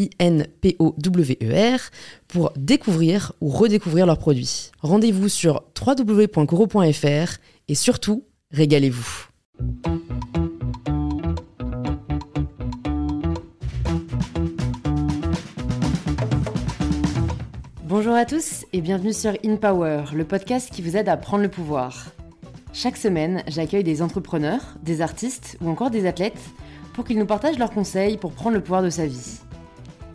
I-N-P-O-W-E-R, pour découvrir ou redécouvrir leurs produits. Rendez-vous sur www.coro.fr et surtout, régalez-vous. Bonjour à tous et bienvenue sur In Power, le podcast qui vous aide à prendre le pouvoir. Chaque semaine, j'accueille des entrepreneurs, des artistes ou encore des athlètes pour qu'ils nous partagent leurs conseils pour prendre le pouvoir de sa vie.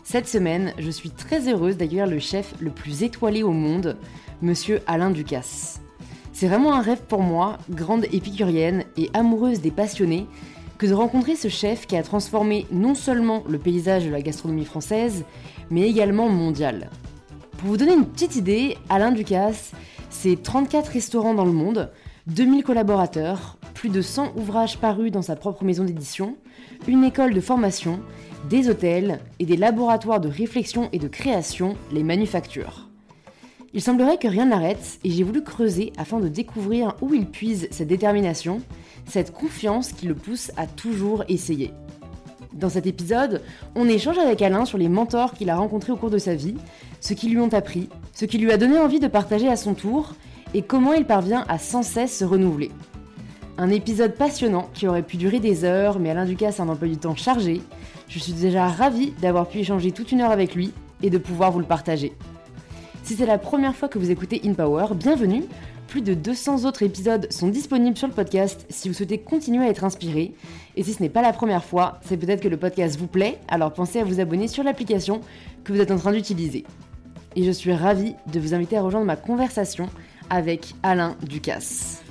Cette semaine, je suis très heureuse d'accueillir le chef le plus étoilé au monde, monsieur Alain Ducasse. C'est vraiment un rêve pour moi, grande épicurienne et amoureuse des passionnés, que de rencontrer ce chef qui a transformé non seulement le paysage de la gastronomie française, mais également mondial. Pour vous donner une petite idée, Alain Ducasse, c'est 34 restaurants dans le monde, 2000 collaborateurs, plus de 100 ouvrages parus dans sa propre maison d'édition, une école de formation, des hôtels et des laboratoires de réflexion et de création, les manufactures. Il semblerait que rien n'arrête et j'ai voulu creuser afin de découvrir où il puise cette détermination, cette confiance qui le pousse à toujours essayer. Dans cet épisode, on échange avec Alain sur les mentors qu'il a rencontrés au cours de sa vie, ce qui lui ont appris, ce qui lui a donné envie de partager à son tour, et comment il parvient à sans cesse se renouveler. Un épisode passionnant qui aurait pu durer des heures, mais Alain Ducasse a un emploi du temps chargé. Je suis déjà ravie d'avoir pu échanger toute une heure avec lui et de pouvoir vous le partager. Si c'est la première fois que vous écoutez In Power, bienvenue. Plus de 200 autres épisodes sont disponibles sur le podcast si vous souhaitez continuer à être inspiré. Et si ce n'est pas la première fois, c'est peut-être que le podcast vous plaît, alors pensez à vous abonner sur l'application que vous êtes en train d'utiliser. Et je suis ravie de vous inviter à rejoindre ma conversation avec Alain Ducasse.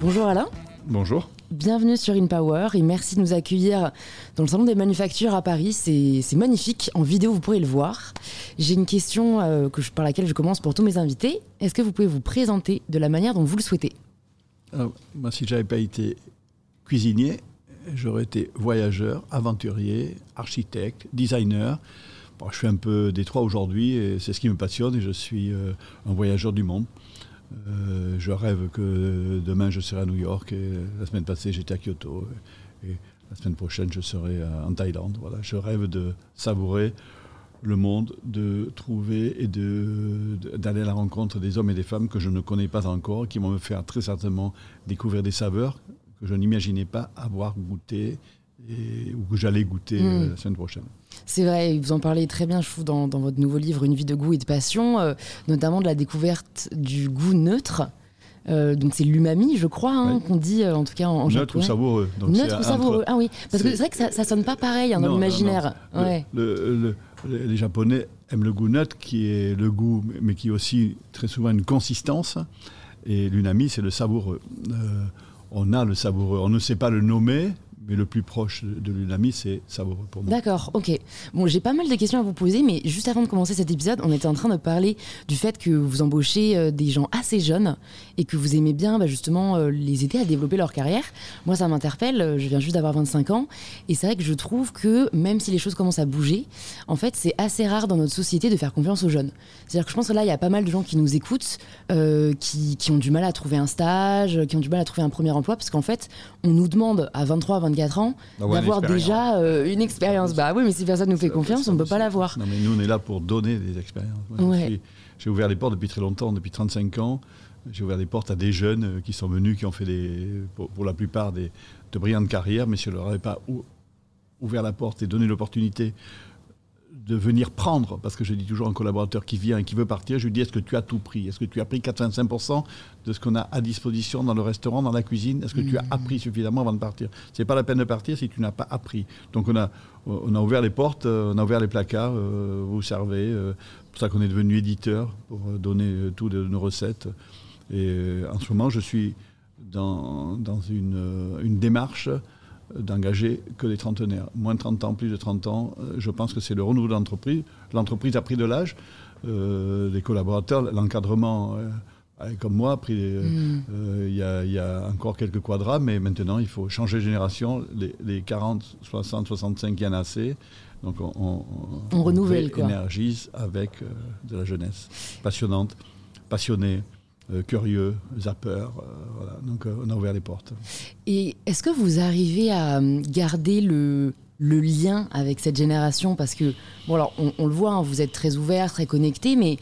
Bonjour Alain. Bonjour. Bienvenue sur InPower et merci de nous accueillir dans le salon des manufactures à Paris. C'est magnifique. En vidéo, vous pourrez le voir. J'ai une question euh, par laquelle je commence pour tous mes invités. Est-ce que vous pouvez vous présenter de la manière dont vous le souhaitez? Alors, Moi, si j'avais pas été cuisinier, j'aurais été voyageur, aventurier, architecte, designer. Je suis un peu détroit aujourd'hui et c'est ce qui me passionne et je suis euh, un voyageur du monde. Euh, je rêve que demain je serai à New York et la semaine passée j'étais à Kyoto et, la semaine prochaine je serai en Thaïlande. Voilà, je rêve de savourer le monde, de trouver et d'aller à la rencontre des hommes et des femmes que je ne connais pas encore, qui vont me faire très certainement découvrir des saveurs que je n'imaginais pas avoir goûté et, ou que j'allais goûter Mm. euh, la semaine prochaine. C'est vrai, vous en parlez très bien, je trouve, dans, dans votre nouveau livre Une vie de goût et de passion, euh, notamment de la découverte du goût neutre. Euh, donc c'est l'umami, je crois, hein, qu'on dit euh, en tout cas en, en Neutre ou japonais. savoureux. Donc Neutre ou savoureux. Ah oui, parce que c'est- vrai que ça, ça sonne pas pareil hein, dans l'imaginaire. non. Le- Ouais. le- le- le- les Japonais aiment le goût neutre, qui est le goût, mais qui est aussi très souvent une consistance. Et l'unami, c'est le savoureux. Euh, on a le savoureux. On ne sait pas le nommer, mais le plus proche de l'unami, c'est savoureux pour moi. D'accord, ok. Bon, j'ai pas mal de questions à vous poser, mais juste avant de commencer cet épisode, on était en train de parler du fait que vous embauchez euh, des gens assez jeunes et que vous aimez bien bah, justement euh, les aider à développer leur carrière. Moi, ça m'interpelle, euh, je viens juste d'avoir 25 ans, et c'est vrai que je trouve que même si les choses commencent à bouger, en fait, c'est assez rare dans notre société de faire confiance aux jeunes. C'est-à-dire que je pense que là, il y a pas mal de gens qui nous écoutent, qui, qui ont du mal à trouver un stage, qui ont du mal à trouver un premier emploi, parce qu'en fait, on nous demande à 23, 24 ans D'avoir une d'avoir déjà euh, une expérience. Bah oui, mais si personne nous fait confiance, on ne peut pas l'avoir. Non, mais nous, on est là pour donner des expériences. Ouais. J'ai ouvert les portes depuis très longtemps, depuis 35 ans. J'ai ouvert les portes à des jeunes euh, qui sont venus, qui ont fait des, pour, pour la plupart des, de brillantes carrières, mais si je ne leur avais pas ou- ouvert la porte et donné l'opportunité de venir prendre, parce que je dis toujours un collaborateur qui vient et qui veut partir, je lui dis est-ce que tu as tout pris? Est-ce que tu as pris 85% de ce qu'on a à disposition dans le restaurant, dans la cuisine? Est-ce que tu as mmh. appris suffisamment avant de partir? C'est pas la peine de partir si tu n'as pas appris. Donc on a, on a ouvert les portes, euh, on a ouvert les placards, euh, vous servez. Euh, c'est pour ça qu'on est devenu éditeur pour donner toutes nos recettes. Et en ce moment, je suis dans, dans une, une démarche d'engager que les trentenaires. Moins de 30 ans, plus de 30 ans, euh, je pense que c'est le renouveau de l'entreprise. L'entreprise a pris de l'âge, euh, les collaborateurs, l'encadrement, euh, comme moi, a pris. Mm. Il y, a encore quelques quadras, mais maintenant il faut changer de génération. Les, 40, 60, 65, il y en a assez. Donc on, on, on renouvelle, énergise avec de la jeunesse passionnante, passionnée. Euh, curieux, zapper. Euh, voilà. Donc euh, on a ouvert les portes. Et est-ce que vous arrivez à garder le, le lien avec cette génération? Parce que, bon, alors on, le voit, hein, vous êtes très ouvert, très connecté, mais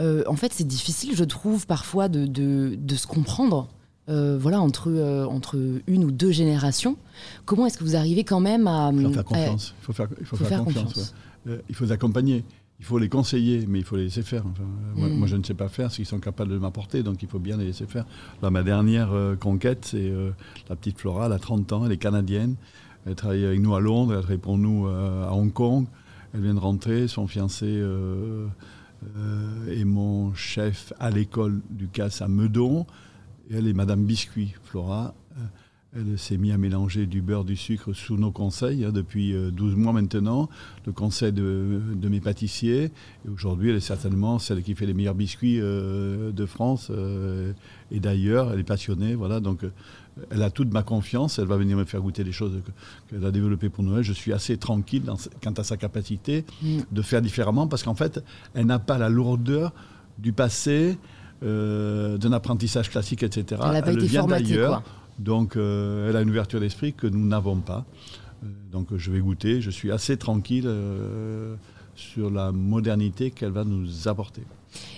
en fait c'est difficile, je trouve, parfois de, de, de se comprendre. voilà, entre, entre une ou deux générations. Comment est-ce que vous arrivez quand même à... Il faut faire confiance. Il faut faire, il faut faire, confiance. il faut les accompagner il faut les conseiller, mais il faut les laisser faire. moi, mm. je ne sais pas faire ce qu'ils sont capables de m'apporter, donc il faut bien les laisser faire. Là, ma dernière euh, conquête, c'est euh, la petite Flora, elle a 30 ans, elle est canadienne. Elle travaille avec nous à Londres, elle travaille pour nous euh, à Hong Kong. Elle vient de rentrer, son fiancé est mon chef à l'école du CAS à Meudon. Et elle est Madame Biscuit, Flora. Elle s'est mise à mélanger du beurre, du sucre sous nos conseils hein, depuis 12 euh, mois maintenant, le conseil de, mes pâtissiers. Et aujourd'hui, elle est certainement celle qui fait les meilleurs biscuits euh, de France euh, et d'ailleurs. Elle est passionnée, voilà. Donc, elle a toute ma confiance. Elle va venir me faire goûter des choses qu'elle a développées pour Noël. Je suis assez tranquille quant à sa capacité mm. de faire différemment parce qu'en fait, elle n'a pas la lourdeur du passé, d'un apprentissage classique, etc. Elle, été vient d'ailleurs. Donc euh, elle a une ouverture d'esprit que nous n'avons pas. Euh, donc je vais goûter, je suis assez tranquille euh, sur la modernité qu'elle va nous apporter.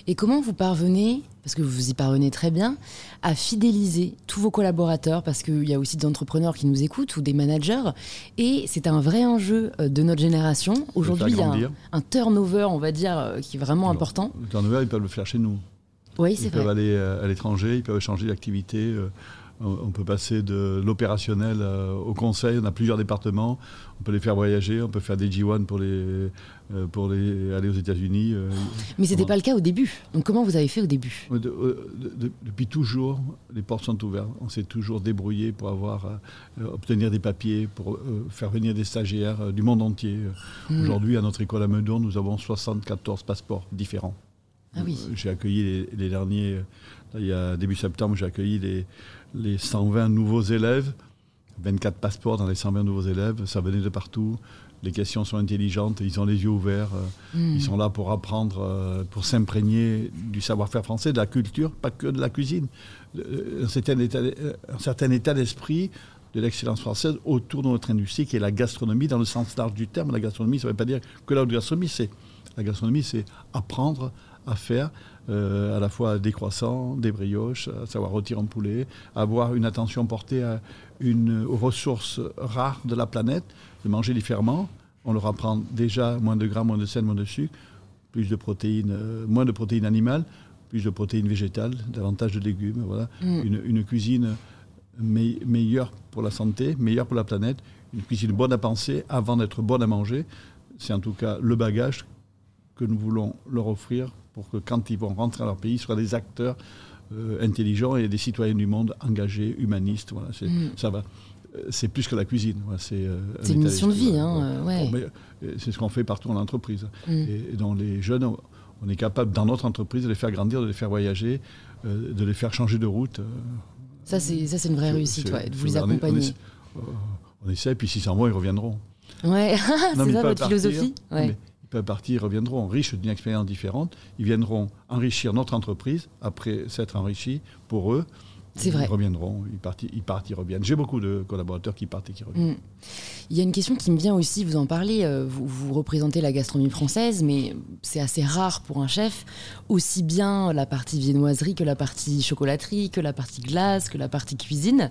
Et comment vous parvenez, parce que vous y parvenez très bien, à fidéliser tous vos collaborateurs? Parce qu'il y a aussi des entrepreneurs qui nous écoutent ou des managers. Et c'est un vrai enjeu de notre génération. Aujourd'hui, il y a un, turnover, on va dire, qui est vraiment important. Le turnover, ils peuvent le faire chez nous. Oui, c'est vrai. Ils peuvent aller à l'étranger, ils peuvent changer d'activité. On peut passer de l'opérationnel euh, au conseil. On a plusieurs départements. On peut les faire voyager. On peut faire des G1 pour les, euh, pour les aller aux États-Unis. Euh, Mais ce n'était pas le cas au début. Donc comment vous avez fait au début? Depuis toujours, les portes sont ouvertes. On s'est toujours débrouillé pour avoir, obtenir des papiers, pour faire venir des stagiaires du monde entier. Hmm. Aujourd'hui, à notre école à Meudon, nous avons 74 passeports différents. Ah oui. J'ai accueilli les, les derniers, il y a début septembre, j'ai accueilli les les 120 nouveaux élèves, 24 passeports dans les 120 nouveaux élèves, ça venait de partout. Les questions sont intelligentes, ils ont les yeux ouverts, euh, hmm. ils sont là pour apprendre, euh, pour s'imprégner du savoir-faire français, de la culture, pas que de la cuisine. Euh, un certain état, un certain état d'esprit de l'excellence française autour de notre industrie qui est la gastronomie dans le sens large du terme. La gastronomie, ça ne veut pas dire que la gastronomie, c'est la gastronomie, c'est apprendre à faire euh, à la fois des croissants, des brioches, à savoir rôtir en poulet, avoir une attention portée à une, aux ressources rares de la planète, de manger différemment. On leur apprend déjà moins de gras, moins de sel, moins de sucre, plus de protéines, euh, moins de protéines animales, plus de protéines végétales, davantage de légumes. Voilà. Mm. Une, cuisine meilleure pour la santé, meilleure pour la planète, une cuisine bonne à penser avant d'être bonne à manger. C'est en tout cas le bagage que nous voulons leur offrir pour que quand ils vont rentrer dans leur pays, ils soient des acteurs euh, intelligents et des citoyens du monde engagés, humanistes. Voilà, mm. Ça va. Euh, c'est plus que la cuisine. c'est euh, une mission de vie. Hein, c'est ce qu'on fait partout en entreprise. Mm. Et, dans les jeunes, on est capable, dans notre entreprise, de les faire grandir, de les faire voyager, de les faire changer de route. Ça, c'est une vraie réussite, de vous les accompagner. On, essaie, puis s'ils s'en vont, ils reviendront. Ouais, c'est ça votre philosophie partir, ils reviendront riches d'une expérience différente. Ils viendront enrichir notre entreprise après s'être enrichis pour eux. C'est vrai. Ils reviendront, ils partent, ils, partent, ils reviennent. J'ai beaucoup de collaborateurs qui partent et qui reviennent. Mm. Il y a une question qui me vient aussi, vous en parlez, euh, vous, vous représentez la gastronomie française, mais c'est assez rare pour un chef, aussi bien la partie viennoiserie que la partie chocolaterie, que la partie glace, que la partie cuisine.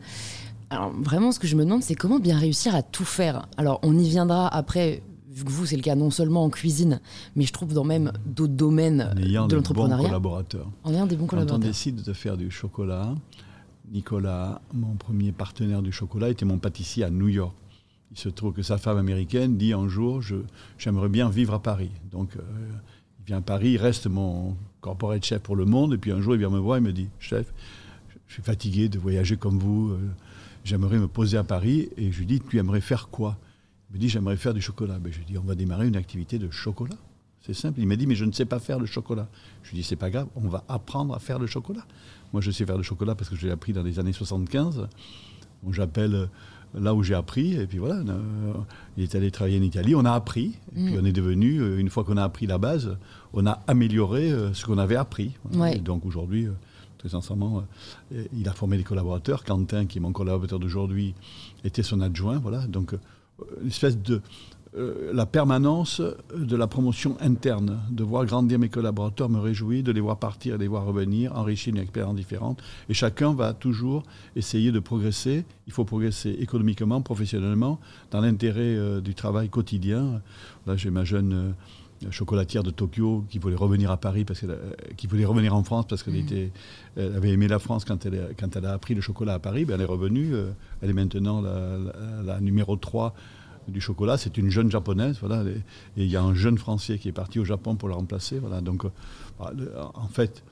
Alors vraiment, ce que je me demande, c'est comment bien réussir à tout faire? Alors on y viendra après vu que vous, c'est le cas non seulement en cuisine, mais je trouve dans même d'autres domaines de l'entrepreneuriat. Bons collaborateurs. En ayant des bons collaborateurs. Quand on décide de faire du chocolat, Nicolas, mon premier partenaire du chocolat, était mon pâtissier à New York. Il se trouve que sa femme américaine dit un jour J'aimerais bien vivre à Paris. Donc, euh, il vient à Paris, il reste mon corporate chef pour le monde. Et puis un jour, il vient me voir, il me dit Chef, je suis fatigué de voyager comme vous. Euh, j'aimerais me poser à Paris. Et je lui dis Tu aimerais faire quoi? Me dit J'aimerais faire du chocolat. Ben, je lui dis On va démarrer une activité de chocolat. C'est simple. Il m'a dit Mais je ne sais pas faire le chocolat. Je lui dis C'est pas grave, on va apprendre à faire le chocolat. Moi, je sais faire le chocolat parce que je l'ai appris dans les années 75. J'appelle euh, là où j'ai appris. Et puis voilà, euh, il est allé travailler en Italie. On a appris. Et puis mm. on est devenu, euh, une fois qu'on a appris la base, on a amélioré ce qu'on avait appris. donc aujourd'hui, très sincèrement, il a formé des collaborateurs. Quentin, qui est mon collaborateur d'aujourd'hui, était son adjoint. Voilà. Donc une espèce de euh, la permanence de la promotion interne, de voir grandir mes collaborateurs me réjouit, de les voir partir de les voir revenir, enrichir une expérience différente. Et chacun va toujours essayer de progresser. Il faut progresser économiquement, professionnellement, dans l'intérêt euh, du travail quotidien. Là, j'ai ma jeune euh, chocolatière de Tokyo qui voulait revenir à Paris, parce qui voulait revenir en France parce qu'elle mmh. avait aimé la France quand elle, quand elle a appris le chocolat à Paris. Ben, elle est revenue. elle est maintenant la, la numéro 3 du chocolat, c'est une jeune japonaise, voilà, et il y a un jeune français qui est parti au Japon pour la remplacer, voilà. Donc, euh, bah, en fait,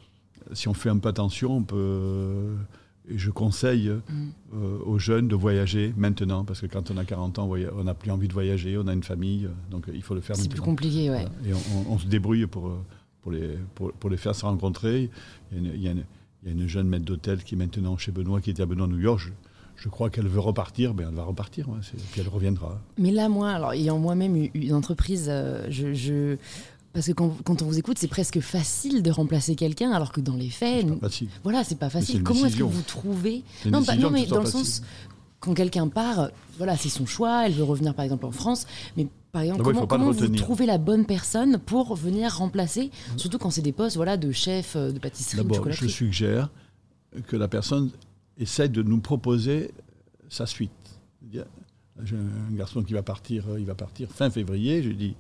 si on fait un peu attention, on peut. Et je conseille mm. euh, aux jeunes de voyager maintenant, parce que quand on a 40 ans, on n'a plus envie de voyager, on a une famille, euh, donc il faut le faire maintenant. C'est plus compliqué, ouais. Et on, se débrouille pour, pour, les, pour, les faire se rencontrer. Il y a une, il y a une jeune maître d'hôtel qui est maintenant chez Benoît, qui était à Benoît, New York je crois qu'elle veut repartir, ben elle va repartir, puis elle reviendra. Mais là, moi, alors ayant moi-même une entreprise, euh, je, parce que quand, on vous écoute, c'est presque facile de remplacer quelqu'un, alors que dans les faits, pas facile. voilà, c'est pas facile. Comment est-ce que vous trouvez Non, non, mais dans le sens quand quelqu'un part, voilà, c'est son choix. Elle veut revenir par exemple en France, mais par exemple, comment, vous trouvez la bonne personne pour venir remplacer, surtout quand c'est des postes, voilà, de chef euh, de pâtisserie, de je suggère que la personne essaie de nous proposer sa suite. J'ai un garçon qui va partir, euh, il va partir fin février. Je lui dis,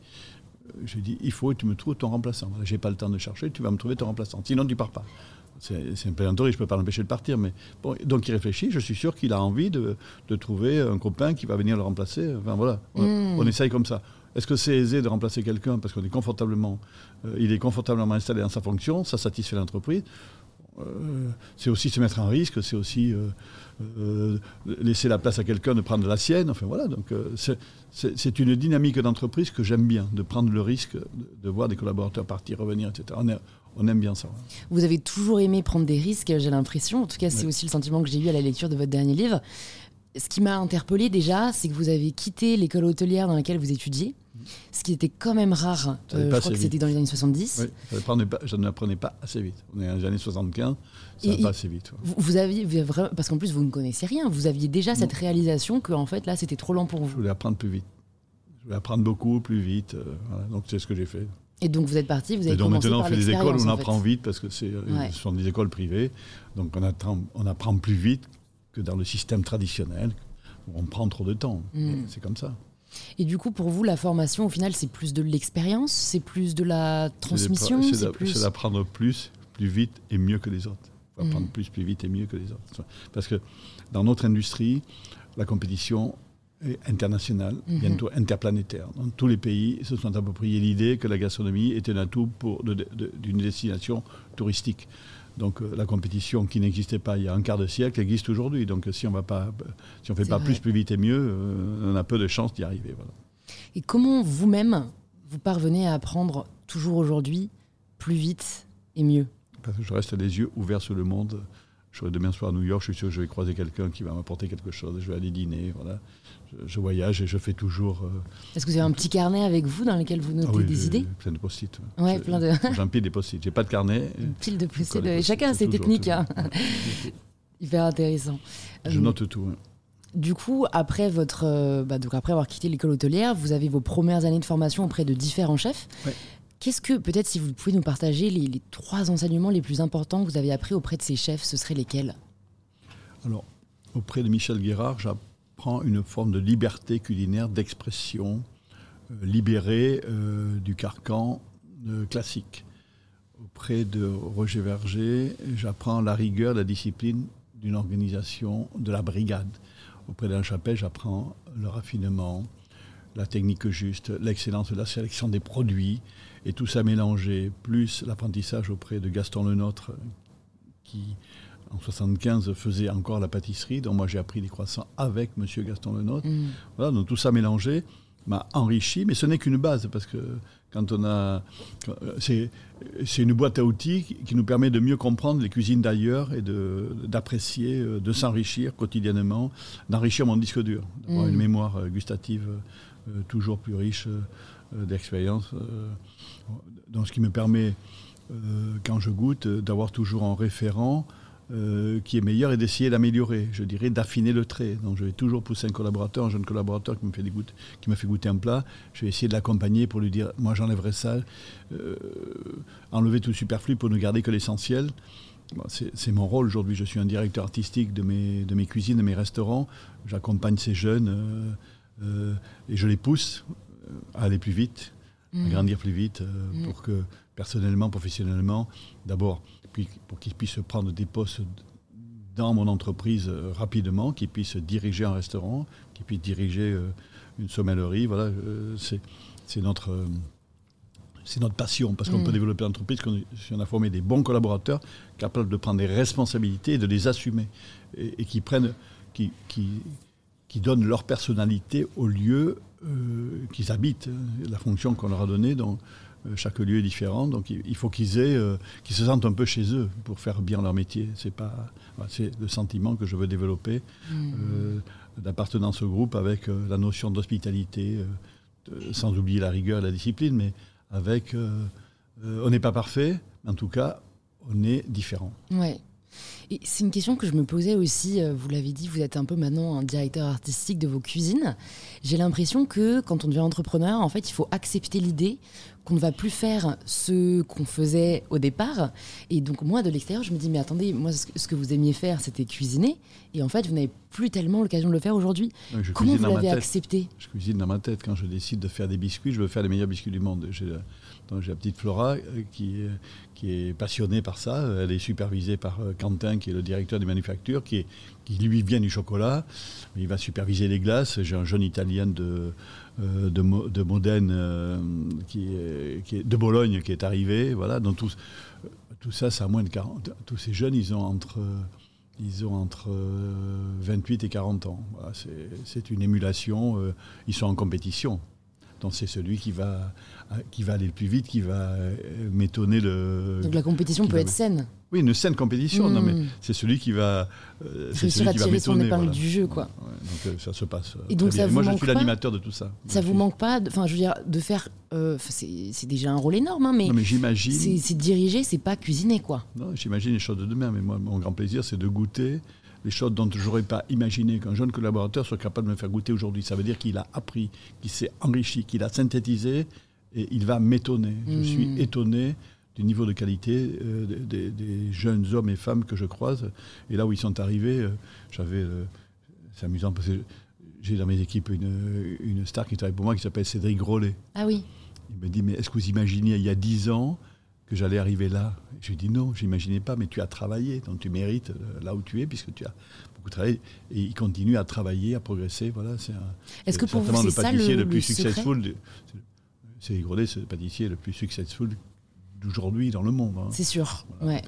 je dis il faut que tu me trouves ton remplaçant. Je j'ai pas le temps de chercher, tu vas me trouver ton remplaçant. Sinon, tu pars pas. C'est un plaisanterie, je ne peux pas l'empêcher de partir. Mais bon, donc il réfléchit, je suis sûr qu'il a envie de, trouver un copain qui va venir le remplacer. Enfin voilà, on, hmm. essaye comme ça. Est-ce que c'est aisé de remplacer quelqu'un parce qu'on est confortablement, euh, il est confortablement installé dans sa fonction, ça satisfait l'entreprise? C'est aussi se mettre en risque, c'est aussi euh, euh, laisser la place à quelqu'un de prendre la sienne. Enfin voilà, donc c'est une dynamique d'entreprise que j'aime bien, de prendre le risque de, voir des collaborateurs partir, revenir, etc. On, aime bien ça. Vous avez toujours aimé prendre des risques, j'ai l'impression. En tout cas, c'est aussi le sentiment que j'ai eu à la lecture de votre dernier livre. Ce qui m'a interpellé déjà, c'est que vous avez quitté l'école hôtelière dans laquelle vous étudiez ce qui était quand même rare. Euh, je crois que c'était dans les années 70. Oui, je ne l'apprenais pas assez vite. On est dans les années 75, ça va pas assez vite. Vous, aviez, parce qu'en plus vous ne connaissiez rien, vous aviez déjà cette réalisation que en fait là c'était trop lent pour vous. Je voulais apprendre plus vite. Je voulais apprendre beaucoup plus vite. Euh, donc c'est ce que j'ai fait. Et donc vous êtes parti, vous avez Et donc maintenant on fait des écoles, on apprend vite parce que c'est, euh, ce sont des écoles privées. Donc on apprend, on apprend plus vite que dans le système traditionnel où on prend trop de temps. Hmm. C'est comme ça. Et du coup, pour vous, la formation, au final, c'est plus de l'expérience, c'est plus de la transmission C'est d'apprendre plus, plus vite et mieux que les autres. Apprendre mm. plus, plus vite et mieux que les autres. Parce que dans notre industrie, la compétition est internationale, mm-hmm. bientôt interplanétaire. Dans tous les pays se sont appropriés l'idée que la gastronomie était un atout d'une destination touristique. Donc euh, la compétition qui n'existait pas il y a un quart de siècle existe aujourd'hui. Donc si on ne si on fait pas plus, plus vite et mieux, euh, on a peu de chances d'y arriver. Et comment vous-même vous parvenez à apprendre toujours aujourd'hui plus vite et mieux? Parce que je reste les yeux ouverts sur le monde. Je serai demain soir à New York, je suis sûr que je vais croiser quelqu'un qui va m'apporter quelque chose. Je vais aller dîner, voilà je, voyage et je fais toujours. Euh, Est-ce que vous avez un petit carnet avec vous dans lequel vous notez ah des idées Plein de post-it. Ouais, plein de. J'empile des post-it. J'ai pas de carnet. Une pile de post-it. Chacun a ses techniques. Hein. Hyper intéressant. Je note tout. Du coup, après, votre, euh, bah, donc après avoir quitté l'école hôtelière, vous avez vos premières années de formation auprès de différents chefs. Qu'est-ce que, peut-être si vous pouvez nous partager les, les, trois enseignements les plus importants que vous avez appris auprès de ces chefs, ce seraient lesquels? Alors, auprès de Michel Guérard, j'ai prend une forme de liberté culinaire, d'expression, libéré du carcan classique. Auprès de Roger Verger, j'apprends la rigueur, la discipline d'une organisation de la brigade. Auprès d'Alain Chapelle, j'apprends le raffinement, la technique juste, l'excellence de la sélection des produits, et tout ça mélangé, plus l'apprentissage auprès de Gaston Lenôtre, qui en 75 faisait encore la pâtisserie, dont moi j'ai appris les croissants avec M. Gaston Lenôtre. Mm. Voilà, donc tout ça mélangé m'a enrichi, mais ce n'est qu'une base, parce que quand on a. C'est, une boîte à outils qui nous permet de mieux comprendre les cuisines d'ailleurs et d'apprécier, euh, de s'enrichir quotidiennement, d'enrichir mon disque dur, d'avoir une mm. mémoire euh, gustative euh, toujours plus riche d'expérience. Donc, ce qui me permet, quand je goûte, d'avoir toujours en référent euh, qui est meilleur et d'essayer d'améliorer, je dirais d'affiner le trait. Donc je vais toujours pousser un collaborateur, un jeune collaborateur qui me fait, des qui me fait goûter un plat, je vais essayer de l'accompagner pour lui dire, moi j'enlèverai ça, euh, enlever tout le superflu pour ne garder que l'essentiel. c'est mon rôle aujourd'hui, je suis un directeur artistique de mes, de mes cuisines, de mes restaurants, j'accompagne ces jeunes euh, et je les pousse à aller plus vite, à mmh. grandir plus vite, mmh. pour que personnellement, professionnellement, d'abord, pour qu'ils puissent prendre des postes dans mon entreprise euh, rapidement, qu'ils puissent diriger un restaurant, qu'ils puissent diriger euh, une sommellerie. Voilà, euh, c'est notre, c'est notre passion, parce qu'on mm. peut développer l'entreprise si on a formé des bons collaborateurs capables de prendre des responsabilités et de les assumer, et, qui prennent, qui, qui, qui, donnent leur personnalité au lieu qu'ils habitent, la fonction qu'on leur a donnée. Donc, chaque lieu est différent, donc il faut qu'ils aient, euh, qu'ils se sentent un peu chez eux pour faire bien leur métier. C'est pas, c'est le sentiment que je veux développer mmh. euh, d'appartenance au groupe avec la notion d'hospitalité, sans oublier la rigueur et la discipline, mais avec, on n'est pas parfait, mais en tout cas, on est différent. Ouais. C'est une question que je me posais aussi, euh, vous l'avez dit, vous êtes un peu maintenant un directeur artistique de vos cuisines. J'ai l'impression que quand on devient entrepreneur, en fait, il faut accepter l'idée qu'on ne va plus faire ce qu'on faisait au départ. Et donc moi, de l'extérieur, je me dis, mais attendez, moi, ce que vous aimiez faire, c'était cuisiner. Et en fait, vous n'avez plus tellement l'occasion de le faire aujourd'hui. Comment vous l'avez accepté? Je cuisine dans ma tête. Quand je décide de faire des biscuits, je veux faire les meilleurs biscuits du monde. J'ai la petite Flora euh, qui, qui est passionnée par ça. Elle est supervisée par euh, Quentin, qui est le directeur des manufactures, qui, qui lui vient du chocolat. Il va superviser les glaces. J'ai un jeune Italien de, euh, Modène, euh, est, est, de Bologne, qui est arrivé. Voilà. Donc tout, ça, c'est à moins de 40. Tous ces jeunes, ils ont entre... Ils ont entre 28 et 40 ans. c'est une émulation. Ils sont en compétition. Donc c'est celui qui va, qui va aller le plus vite, qui va m'étonner le. Donc la compétition peut être saine. Oui, une saine compétition. Non, mais hmm. c'est celui qui va. Euh, c'est celui qui va son épingle du jeu, quoi. donc euh, ça se passe. Et donc ça Moi, je suis l'animateur de tout ça. Ça vous manque pas Enfin, je veux dire, de faire. Euh, c'est déjà un rôle énorme, hein, mais. Non, mais j'imagine. C'est diriger, c'est pas cuisiner, quoi. Non, j'imagine les choses de demain, mais moi, mon grand plaisir, c'est de goûter les choses dont je n'aurais pas imaginé qu'un jeune collaborateur soit capable de me faire goûter aujourd'hui. Ça veut dire qu'il a appris, qu'il s'est enrichi, qu'il a synthétisé et il va m'étonner. Je hmm. suis étonné du niveau de qualité euh, des, jeunes hommes et femmes que je croise. Et là où ils sont arrivés, euh, j'avais. Euh, c'est amusant parce que j'ai dans mes équipes une, une, star qui travaille pour moi qui s'appelle Cédric Rollet. Ah oui. Il me dit Mais est-ce que vous imaginez il y a dix ans que j'allais arriver là? Je lui dis Non, je n'imaginais pas, mais tu as travaillé, donc tu mérites là où tu es puisque tu as beaucoup travaillé. Et il continue à travailler, à progresser. Voilà, c'est Est-ce que pour vous, c'est ça le, le, plus successful Cédric Rollet, c'est le pâtissier le plus successful d'aujourd'hui dans le monde. Hein. C'est sûr. ouais.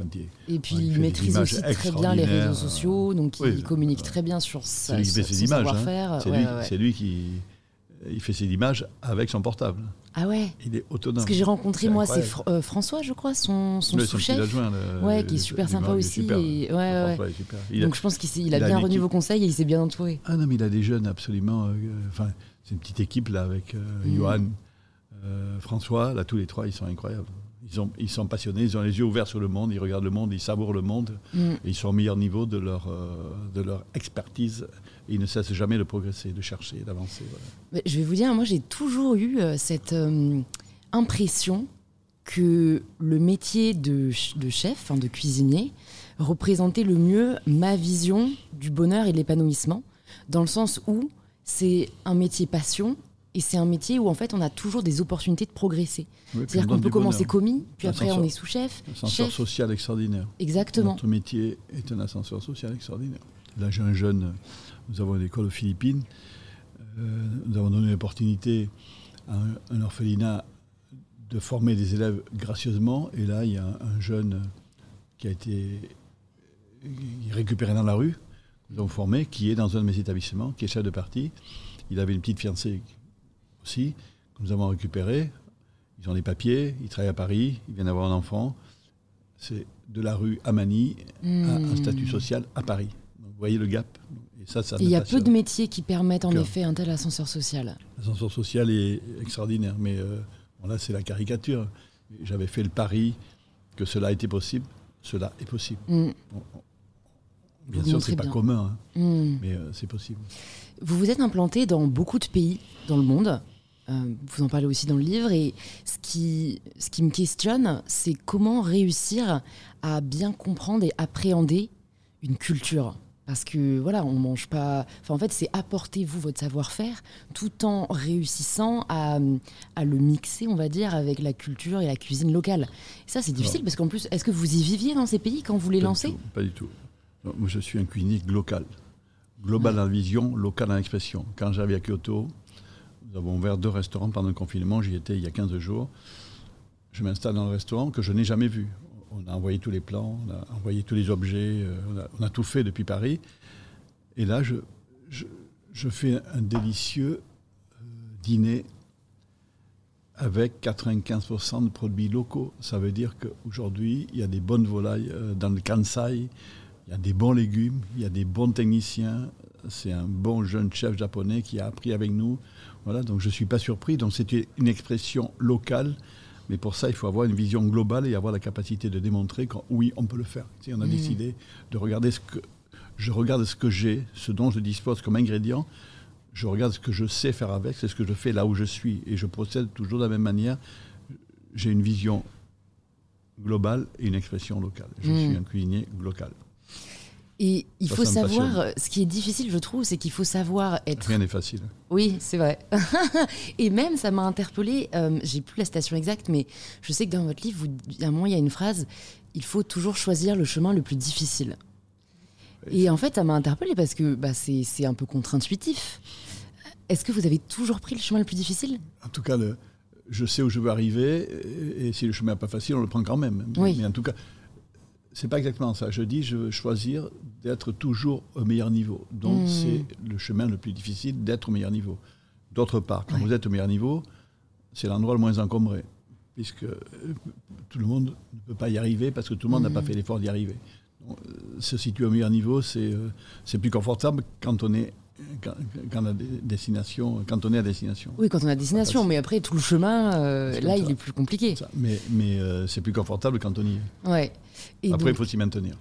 et puis il maîtrise aussi très bien les réseaux sociaux, donc il communique très bien sur sa, son, son savoir-faire. Hein. C'est lui, qui il fait ses images avec son portable. Ah ouais Il est autonome. Ce que j'ai rencontré, moi, c'est euh, François, je crois, son, son sous-chef. Ouais, qui est super sympa aussi. Et, ouais, ouais. Donc je pense qu'il a, bien retenu vos conseils et il s'est bien entouré. Ah non, mais il a des jeunes absolument. Euh, enfin, c'est une petite équipe là avec euh, mm. Johan, François. Là, tous les trois, ils sont incroyables. Ils, ont, ils, sont passionnés, ils ont les yeux ouverts sur le monde, ils regardent le monde, ils savourent le monde, mm. et ils sont au meilleur niveau de leur, euh, de leur expertise. Et ils ne cessent jamais de progresser, de chercher, d'avancer. Je vais vous dire, moi j'ai toujours eu euh, cette euh, impression que le métier de, de chef, de cuisinier, représentait le mieux ma vision du bonheur et de l'épanouissement, dans le sens où c'est un métier passion Et c'est un métier où en fait on a toujours des opportunités de progresser. Oui, C'est-à-dire on qu'on peut commencer bonheur. commis, puis après on est sous-chef. Ascenseur chef. social extraordinaire. Exactement. Notre métier est un ascenseur social extraordinaire. Là, j'ai un jeune, nous avons une école aux Philippines. Euh, nous avons donné l'opportunité à un, un orphelinat de former des élèves gracieusement. Et là, il y a un, un jeune qui a été récupéré dans la rue, nous avons formé, qui est dans un de mes établissements, qui est chef de parti. Il avait une petite fiancée aussi, que nous avons récupéré. Ils ont les papiers, ils travaillent à Paris, ils viennent d'avoir un enfant. C'est de la rue à Manille à un Hmm. statut social à Paris. Donc, vous voyez le gap Et ça, il y a peu de métiers qui permettent en Cœur. effet un tel ascenseur social. L'ascenseur social est extraordinaire, mais euh, bon, là, c'est la caricature. J'avais fait le pari que cela était possible. Cela est possible. Mm. On- bien Vous sûr, montrez c'est pas bien. commun, hein, Mm. mais euh, c'est possible. Vous vous êtes implanté dans beaucoup de pays dans le monde. Euh, vous en parlez aussi dans le livre. Et ce qui, ce qui me questionne, c'est comment réussir à bien comprendre et appréhender une culture. Parce que voilà, on mange pas. Enfin, en fait, c'est apporter vous votre savoir-faire tout en réussissant à, à le mixer, on va dire, avec la culture et la cuisine locale. Et ça, c'est difficile parce qu'en plus, est-ce que vous y viviez dans ces pays quand vous les Pas du lancez tout, Pas du tout. Non, moi, je suis un cuisinier local. Global dans la vision, local dans l'expression. Quand j'arrive à Kyoto, nous avons ouvert deux restaurants pendant le confinement. J'y étais il y a 15 jours. Je m'installe dans le restaurant que je n'ai jamais vu. On a envoyé tous les plans, on a envoyé tous les objets, euh, on, a, tout fait depuis Paris. Et là, je, je, je fais un délicieux euh, dîner avec 95% de produits locaux. Ça veut dire qu'aujourd'hui, il y a des bonnes volailles euh, dans le Kansai, il y a des bons légumes, il y a des bons techniciens. C'est un bon jeune chef japonais qui a appris avec nous. Voilà, donc je ne suis pas surpris. Donc c'était une expression locale. Mais pour ça, il faut avoir une vision globale et avoir la capacité de démontrer que oui, on peut le faire. Tu sais, on a Mhm. décidé de regarder ce que je regarde ce que j'ai, ce dont je dispose comme ingrédient. Je regarde ce que je sais faire avec, c'est ce que je fais là où je suis. Et je procède toujours de la même manière. J'ai une vision globale et une expression locale. Je Mhm. suis un cuisinier local. Et il Ça, faut ça savoir, passionne. euh, ce qui est difficile, je trouve, c'est qu'il faut savoir être. Rien n'est facile. Oui, c'est vrai. et même, ça m'a interpellée. euh, J'ai plus la citation exacte, mais je sais que dans votre livre, vous, à un moment, il y a une phrase il faut toujours choisir le chemin le plus difficile. Et en fait, ça m'a interpellée parce que bah, c'est c'est un peu contre-intuitif. Est-ce que vous avez toujours pris le chemin le plus difficile? En tout cas, le- je sais où je veux arriver, et, et si le chemin n'est pas facile, on le prend quand même. Oui. Mais en tout cas, c'est pas exactement ça. Je dis, je veux choisir d'être toujours au meilleur niveau. Donc, Mm. c'est le chemin le plus difficile d'être au meilleur niveau. D'autre part, quand vous êtes au meilleur niveau, c'est l'endroit le moins encombré, puisque euh, tout le monde ne peut pas y arriver parce que tout le monde n'a pas Mm. fait l'effort d'y arriver. Donc, euh, se situer au meilleur niveau, c'est euh, c'est plus confortable quand on est quand, à des- destination, quand on est à destination. Oui, quand on a destination, facile. mais après, tout le chemin, euh, C'est là, ça. il est plus compliqué. Mais, mais euh, c'est plus confortable quand on y est. Ouais. Et Après, il faut s'y maintenir.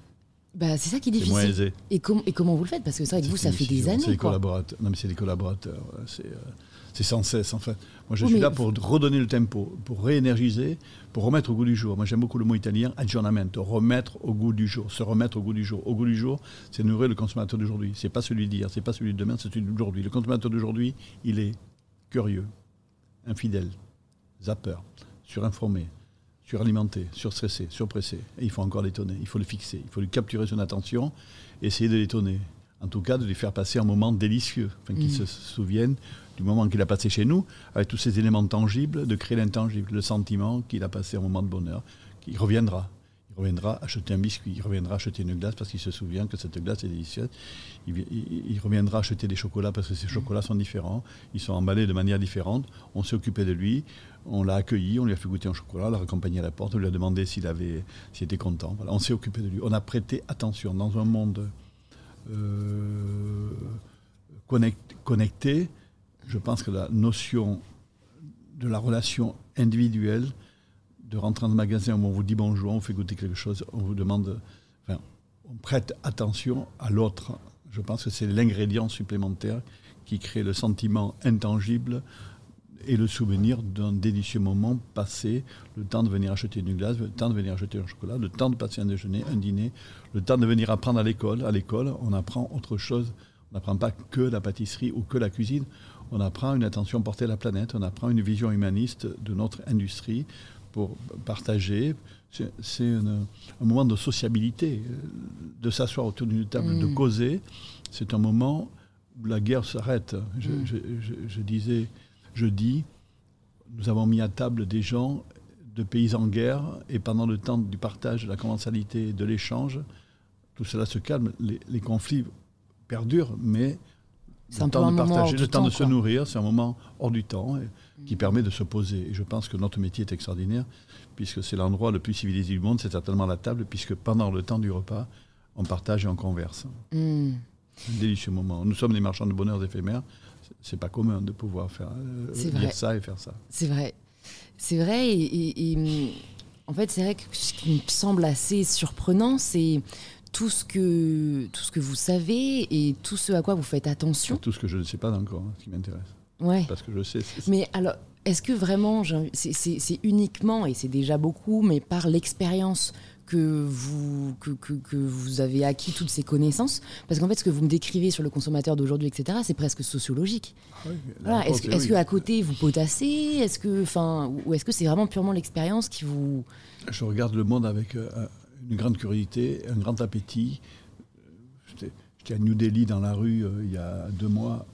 bah, c'est ça qui est C'est moins difficile. aisé. Et, com- et comment vous le faites? Parce que c'est vrai que vous, C'est ça fait des C'est années. les Quoi. collaborateurs. Non, mais c'est les collaborateurs. C'est euh, c'est sans cesse, en fait. Moi, je Oui, suis là pour redonner le tempo, pour réénergiser, pour remettre au goût du jour. Moi, j'aime beaucoup le mot italien, aggiornamento, remettre au goût du jour, se remettre au goût du jour. Au goût du jour, c'est nourrir le consommateur d'aujourd'hui. C'est pas celui d'hier, c'est pas celui de demain, c'est celui d'aujourd'hui. Le consommateur d'aujourd'hui, il est curieux, infidèle, zapper, surinformé, suralimenté, surstressé, surpressé. Et il faut encore l'étonner, il faut le fixer, il faut lui capturer son attention, essayer de l'étonner. En tout cas, de lui faire passer un moment délicieux, enfin, qu'il Mhm. se souvienne du moment qu'il a passé chez nous, avec tous ces éléments tangibles, de créer l'intangible, le sentiment qu'il a passé un moment de bonheur, qu'il reviendra. Il reviendra acheter un biscuit, il reviendra acheter une glace parce qu'il se souvient que cette glace est délicieuse. Il, vi- il- il reviendra acheter des chocolats parce que ces chocolats sont différents, ils sont emballés de manière différente. On s'est occupé de lui, on l'a accueilli, on lui a fait goûter un chocolat, on l'a raccompagné à la porte, on lui a demandé s'il avait, s'il était content. Voilà, on s'est occupé de lui. On a prêté attention dans un monde euh. Je pense que la notion de la relation individuelle, de rentrer dans le magasin où on vous dit bonjour, on fait goûter quelque chose, on vous demande, enfin, on prête attention à l'autre. Je pense que c'est l'ingrédient supplémentaire qui crée le sentiment intangible et le souvenir d'un délicieux moment passé, le temps de venir acheter une glace, le temps de venir acheter un chocolat, le temps de passer un déjeuner, un dîner, le temps de venir apprendre à l'école. À l'école, on apprend autre chose. On n'apprend pas que la pâtisserie ou que la cuisine. on apprend une attention portée à la planète, on apprend une vision humaniste de notre industrie pour partager. C'est un, moment de sociabilité, de s'asseoir autour d'une table, de mm. causer. C'est un moment où la guerre s'arrête. Je, mm. je, disais, je dis, nous avons mis à table des gens de pays en guerre et pendant le temps du partage, de la commensalité, de l'échange, tout cela se calme. Les, conflits perdurent, mais le temps de partager, le temps, de se nourrir, c'est un moment hors du temps qui permet de se poser. Et je pense que notre métier est extraordinaire, puisque c'est l'endroit le plus civilisé du monde, c'est certainement la table, puisque pendant le temps du repas, on partage et on converse. Hmm. Un délicieux moment. Nous sommes des marchands de bonheur éphémères. C'est pas commun de pouvoir faire euh, ça et faire ça. C'est vrai. C'est vrai. Et, en fait, c'est vrai que ce qui me semble assez surprenant, c'est tout ce que tout ce que vous savez et tout ce à quoi vous faites attention. Tout ce que je ne sais pas encore, hein, ce qui m'intéresse. Ouais. Parce que je sais. Mais alors, est-ce que vraiment, c'est uniquement, et c'est déjà beaucoup, mais par l'expérience que vous, que, que, vous avez acquis toutes ces connaissances Parce qu'en fait, ce que vous me décrivez sur le consommateur d'aujourd'hui, etc., c'est presque sociologique. voilà. Est-ce est qu'à côté, vous potassez? Est-ce que, enfin, Ou est-ce que c'est vraiment purement l'expérience qui vous... Je regarde le monde avec euh, une grande curiosité, un grand appétit. J'étais à New Delhi dans la rue euh, il y a deux mois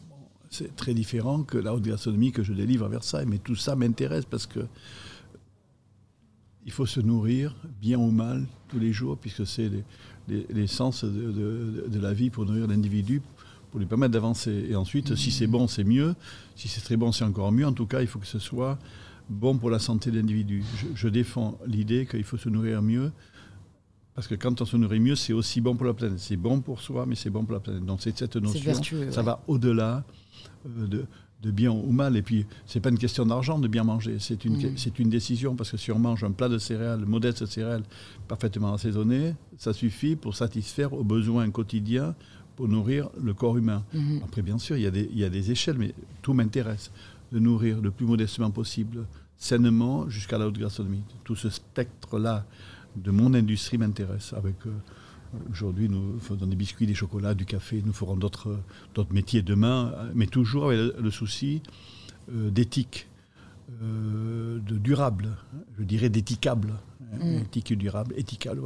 c'est très différent que la haute gastronomie que je délivre à Versailles. Mais tout ça m'intéresse parce que il faut se nourrir, bien ou mal, tous les jours, puisque c'est l'essence de, de, la vie pour nourrir l'individu, pour lui permettre d'avancer. Et ensuite, si c'est bon, c'est mieux. Si c'est très bon, c'est encore mieux. En tout cas, il faut que ce soit bon pour la santé de l'individu. Je, défends l'idée qu'il faut se nourrir mieux, parce que quand on se nourrit mieux, c'est aussi bon pour la planète. C'est bon pour soi, mais c'est bon pour la planète. Donc c'est cette notion, ça va au-delà euh, de, de, bien ou mal. Et puis, ce n'est pas une question d'argent de bien manger, c'est une, mm. c'est une décision, parce que si on mange un plat de céréales, modeste céréales, parfaitement assaisonné, ça suffit pour satisfaire aux besoins quotidiens, pour nourrir le corps humain. Mm-hmm. Après, bien sûr, il y, a des, il y a des échelles, mais tout m'intéresse, de nourrir le plus modestement possible, sainement, jusqu'à la haute gastronomie. Tout ce spectre-là de mon industrie m'intéresse, avec... Euh, Aujourd'hui, nous faisons des biscuits, des chocolats, du café. Nous ferons d'autres métiers demain, mais toujours avec le, souci euh, d'éthique, euh, de durable, je dirais d'éthicable. Hein, mm. Éthique et durable, éthical.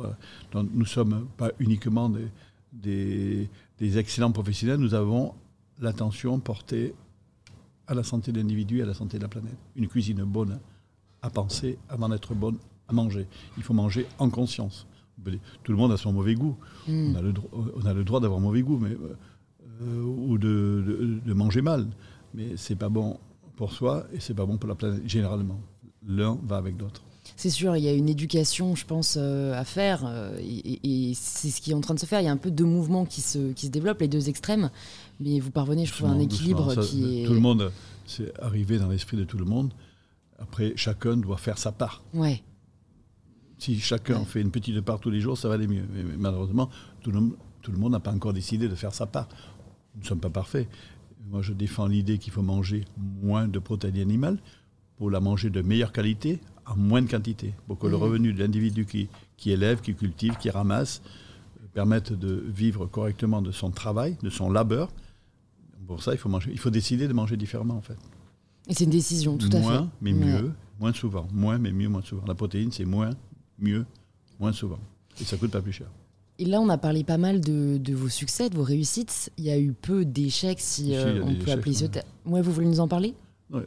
Donc, nous ne sommes pas uniquement des, des, excellents professionnels, nous avons l'attention portée à la santé de l'individu et à la santé de la planète. Une cuisine bonne à penser avant d'être bonne à manger. Il faut manger en conscience. Tout le monde a son mauvais goût. Hmm. On, a le, on, a le, droit d'avoir mauvais goût mais, euh, ou de, de, manger mal. Mais c'est pas bon pour soi et c'est pas bon pour la planète, généralement. L'un va avec l'autre. C'est sûr, il y a une éducation, je pense, euh, à faire. Euh, et, c'est ce qui est en train de se faire. Il y a un peu deux mouvements qui se, qui se développent, les deux extrêmes. Mais vous parvenez, je trouve, à un équilibre qui est. Tout le monde, c'est arrivé dans l'esprit de tout le monde. Après, chacun doit faire sa part. Ouais. Si chacun fait une petite part tous les jours, ça va aller mieux. Mais, malheureusement, tout le, tout le monde n'a pas encore décidé de faire sa part. Nous ne sommes pas parfaits. Moi, je défends l'idée qu'il faut manger moins de protéines animales pour la manger de meilleure qualité à moins de quantité, pour que le mmh. revenu de l'individu qui, qui élève, qui cultive, qui ramasse, euh, permette de vivre correctement de son travail, de son labeur. Pour ça, il faut, manger, il faut décider de manger différemment, en fait. Et c'est une décision, tout à fait. Moins, mais mieux, moins souvent. Moins, mais mieux, moins souvent. La protéine, c'est moins, mieux, moins souvent. Et ça coûte pas plus cher. Et là, on a parlé pas mal de, vos succès, de vos réussites. Il y a eu peu d'échecs, si euh, on peut appeler ce terme. Ouais, vous voulez nous en parler?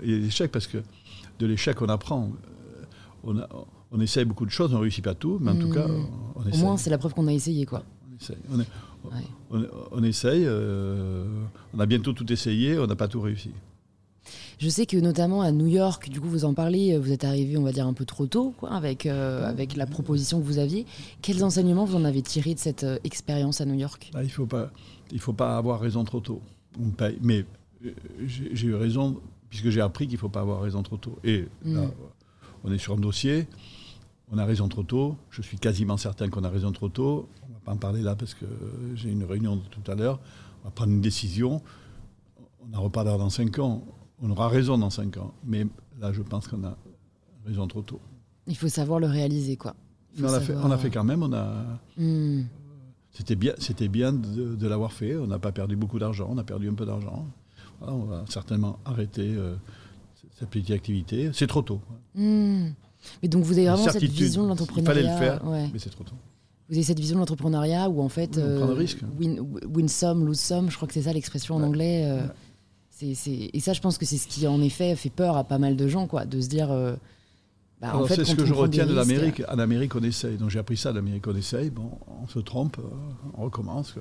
Il y a des échecs parce que de l'échec, on apprend. On, on, essaye beaucoup de choses, on ne réussit pas tout, mais en tout cas, hmm. on essaye. Au moins, c'est la preuve qu'on a essayé, quoi. On essaye. Euh, on a bientôt tout essayé, on n'a pas tout réussi. Je sais que notamment à New York, du coup, vous en parlez, vous êtes arrivé, on va dire, un peu trop tôt, quoi, avec, euh, avec la proposition que vous aviez. Quels enseignements vous en avez tiré de cette euh, expérience à New York? Ah, Il ne faut, pas, faut pas avoir raison trop tôt. Mais euh, j'ai eu raison, puisque j'ai appris qu'il ne faut pas avoir raison trop tôt. Et mm. on est sur un dossier, on a raison trop tôt. Je suis quasiment certain qu'on a raison trop tôt. On ne va pas en parler là parce que j'ai une réunion tout à l'heure. On va prendre une décision. On en reparlera dans cinq ans on aura raison dans 5 ans. Mais là, je pense qu'on a raison trop tôt. Il faut savoir le réaliser, quoi. on, a fait, on a fait quand même, on a... Hmm. C'était bien, c'était bien de, l'avoir fait. On n'a pas perdu beaucoup d'argent, on a perdu un peu d'argent. on va certainement arrêter cette petite activité. C'est trop tôt. Hmm. Mais donc vous avez vraiment cette vision de l'entrepreneuriat. Il fallait le faire, mais c'est trop tôt. Vous avez cette vision de l'entrepreneuriat où en fait, oui, on euh, win, win, some, lose some, je crois que c'est ça l'expression en anglais. Euh, et ça, je pense que c'est ce qui en effet fait peur à pas mal de gens, quoi, de se dire. Euh, bah, en fait, c'est ce que je retiens de l'Amérique. En Amérique, on essaye. Donc j'ai appris ça l'Amérique, on essaye. Bon, on se trompe, on recommence.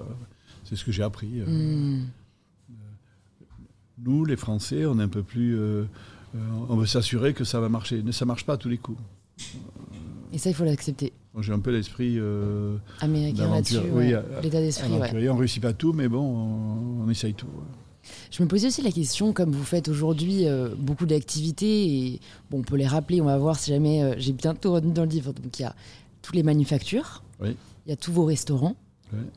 C'est ce que j'ai appris. Hmm. Nous, les Français, on est un peu plus. on veut s'assurer que ça va marcher. Mais ça marche pas à tous les coups. Et ça, il faut l'accepter. J'ai un peu l'esprit euh, américain là-dessus, oui, l'état d'esprit. Ouais. On ne réussit pas tout, mais bon, on, essaye tout. Je me posais aussi la question, comme vous faites aujourd'hui euh, beaucoup d'activités, et bon, on peut les rappeler, on va voir si jamais euh, j'ai bien tout retenu dans le livre. Donc il y a toutes les manufactures, il y a tous vos restaurants,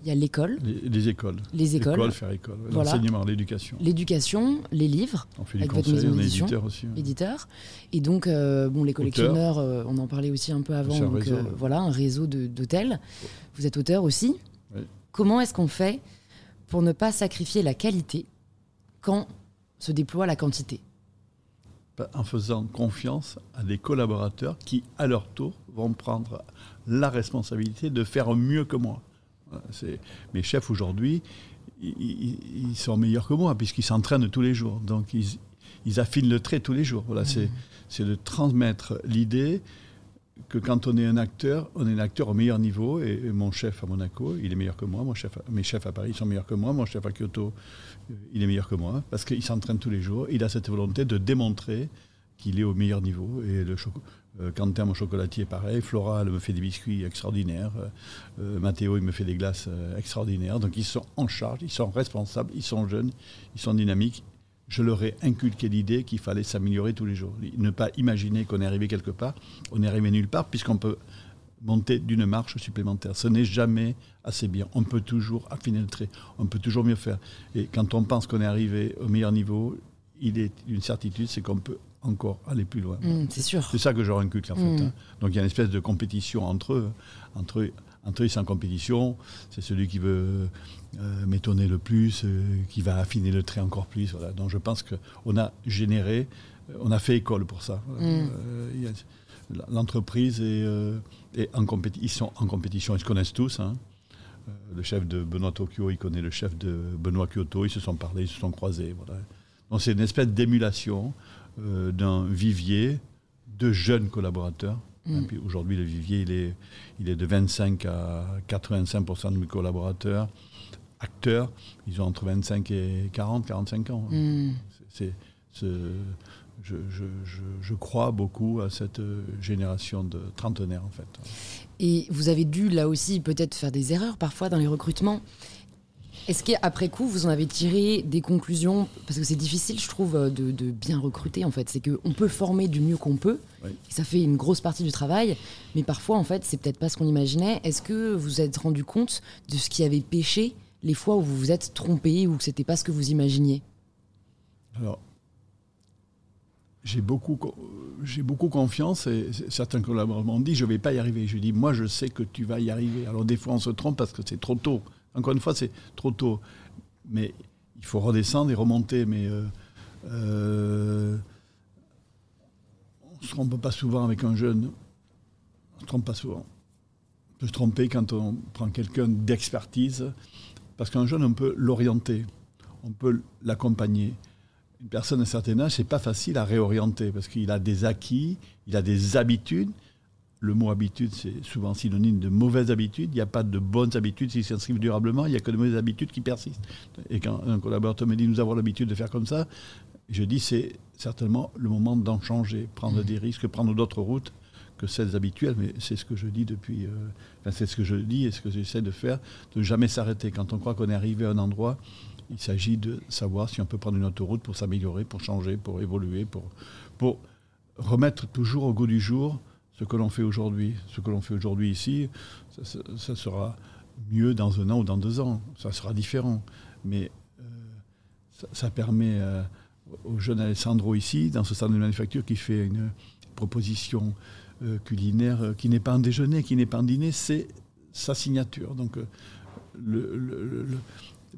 il y a l'école. Les, écoles. Les écoles. L'école, faire école. L'enseignement, l'éducation. L'éducation, les livres. On fait du conseil, on est éditeur aussi. Éditeur. Et donc, euh, bon, les collectionneurs, on en parlait aussi un peu avant. Donc, euh, voilà, un réseau d'hôtels. Vous êtes auteur aussi. Comment est-ce qu'on fait pour ne pas sacrifier la qualité quand se déploie la quantité En faisant confiance à des collaborateurs qui, à leur tour, vont prendre la responsabilité de faire mieux que moi. Mes chefs aujourd'hui, ils, sont meilleurs que moi puisqu'ils s'entraînent tous les jours. Donc ils, affinent le trait tous les jours. Voilà, mmh. c'est de transmettre l'idée que quand on est un acteur, on est un acteur au meilleur niveau. Et, mon chef à Monaco, il est meilleur que moi. Mes chefs à Paris sont meilleurs que moi. Mon chef à Kyoto, euh, il est meilleur que moi. Parce qu'il s'entraîne tous les jours. Il a cette volonté de démontrer qu'il est au meilleur niveau. Et le, euh, Quentin, mon chocolatier, pareil. Flora, elle me fait des biscuits extraordinaires. Euh, euh, Mathéo, il me fait des glaces extraordinaires. Donc ils sont en charge, ils sont responsables, ils sont jeunes, ils sont dynamiques. Je leur ai inculqué l'idée qu'il fallait s'améliorer tous les jours. Ne pas imaginer qu'on est arrivé quelque part. On est arrivé nulle part puisqu'on peut monter d'une marche supplémentaire. Ce n'est jamais assez bien. On peut toujours affiner le trait. On peut toujours mieux faire. Et quand on pense qu'on est arrivé au meilleur niveau, il est une certitude, c'est qu'on peut encore aller plus loin. Mmh, c'est sûr. C'est ça que je inculque en fait. Mmh. Hein. Donc il y a une espèce de compétition entre eux. Entre eux, entre eux c'est en compétition. C'est celui qui veut m'étonner le plus, euh, qui va affiner le trait encore plus. Voilà. Donc je pense qu'on a généré, euh, on a fait école pour ça. Mmh. L'entreprise est, en compétition. Ils sont en compétition, ils se connaissent tous. Hein. Le chef de Benoît Tokyo, il connaît le chef de Benoît Kyoto, ils se sont parlé, ils se sont croisés. Voilà. Donc c'est une espèce d'émulation. Euh, d'un vivier de jeunes collaborateurs. Mm. Aujourd'hui, le vivier, il est, il est de 25 à 85% de mes collaborateurs, acteurs, ils ont entre 25 et 40, 45 ans. Mm. C'est, je, je, je, crois beaucoup à cette génération de trentenaires, en fait. Et vous avez dû, là aussi, peut-être faire des erreurs parfois dans les recrutements. Est-ce qu'après coup, vous en avez tiré des conclusions? Parce que c'est difficile, je trouve, de, bien recruter, en fait. C'est qu'on peut former du mieux qu'on peut, et ça fait une grosse partie du travail, mais parfois, en fait, c'est peut-être pas ce qu'on imaginait. Est-ce que vous vous êtes rendu compte de ce qui avait péché les fois où vous vous êtes trompé ou que c'était pas ce que vous imaginiez Alors, j'ai beaucoup, confiance et certains collaborateurs m'ont dit je vais pas y arriver. Je dis moi je sais que tu vas y arriver. Alors des fois on se trompe parce que c'est trop tôt. Encore une fois, c'est trop tôt. Mais il faut redescendre et remonter. Mais euh, euh, on ne se trompe pas souvent avec un jeune. On ne se trompe pas souvent. On peut se tromper quand on prend quelqu'un d'expertise. Parce qu'un jeune, on peut l'orienter. On peut l'accompagner. Une personne d'un certain âge, c'est pas facile à réorienter parce qu'il a des acquis, il a des habitudes le mot habitude, c'est souvent synonyme de mauvaise habitude. Il n'y a pas de bonnes habitudes qui s'inscrivent durablement, il n'y a que de mauvaises habitudes qui persistent. Et quand un collaborateur me dit nous avons l'habitude de faire comme ça, je dis c'est certainement le moment d'en changer, prendre mmh. des risques, prendre d'autres routes que celles habituelles. Mais c'est ce que je dis depuis. Euh, enfin, c'est ce que je dis et ce que j'essaie de faire, de jamais s'arrêter. Quand on croit qu'on est arrivé à un endroit, il s'agit de savoir si on peut prendre une autre route pour s'améliorer, pour changer, pour évoluer, pour, pour remettre toujours au goût du jour ce que l'on fait aujourd'hui. Ce que l'on fait aujourd'hui ici, ça, sera mieux dans un an ou dans deux ans. Ça sera différent. Mais euh, ça, permet euh, au jeune Alessandro ici, dans ce centre de manufacture, qui fait une proposition euh, culinaire qui n'est pas un déjeuner, qui n'est pas un dîner, c'est sa signature. Donc le,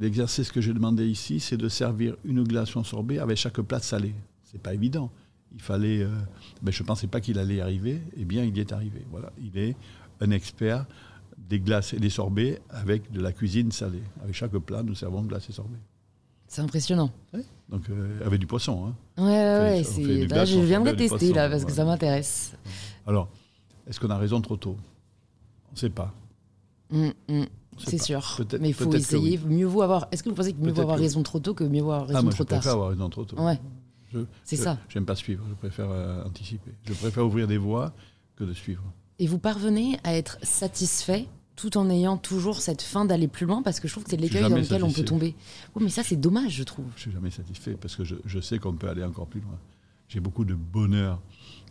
l'exercice que j'ai demandé ici, c'est de servir une glace ou un sorbet avec chaque plat salé. C'est pas évident. Il fallait. ben, je ne pensais pas qu'il allait y arriver. Eh bien, il y est arrivé. Voilà. Il est un expert des glaces et des sorbets avec de la cuisine salée. Avec chaque plat, nous servons glace et sorbet. C'est impressionnant. Donc, euh, avec du poisson. Hein. Ouais, ouais, c'est. Là, je viendrai tester, là, parce que ça m'intéresse. Alors, est-ce qu'on a raison trop tôt? On ne sait pas. Hum, hum. C'est sûr. Mais il faut essayer. Mieux vaut avoir. Est-ce que vous pensez que mieux vaut avoir raison trop tôt que mieux vaut avoir raison ah, moi, trop tard Je préfère avoir raison trop tôt. Ouais. C'est ça. J'aime pas suivre. Je préfère euh, anticiper. Je préfère ouvrir des voies que de suivre. Et vous parvenez à être satisfait tout en ayant toujours cette fin d'aller plus loin parce que je trouve que c'est l'écueil dans lequel on peut tomber. Oui, mais ça c'est dommage, je trouve. Je suis jamais satisfait parce que je, sais qu'on peut aller encore plus loin. J'ai beaucoup de bonheur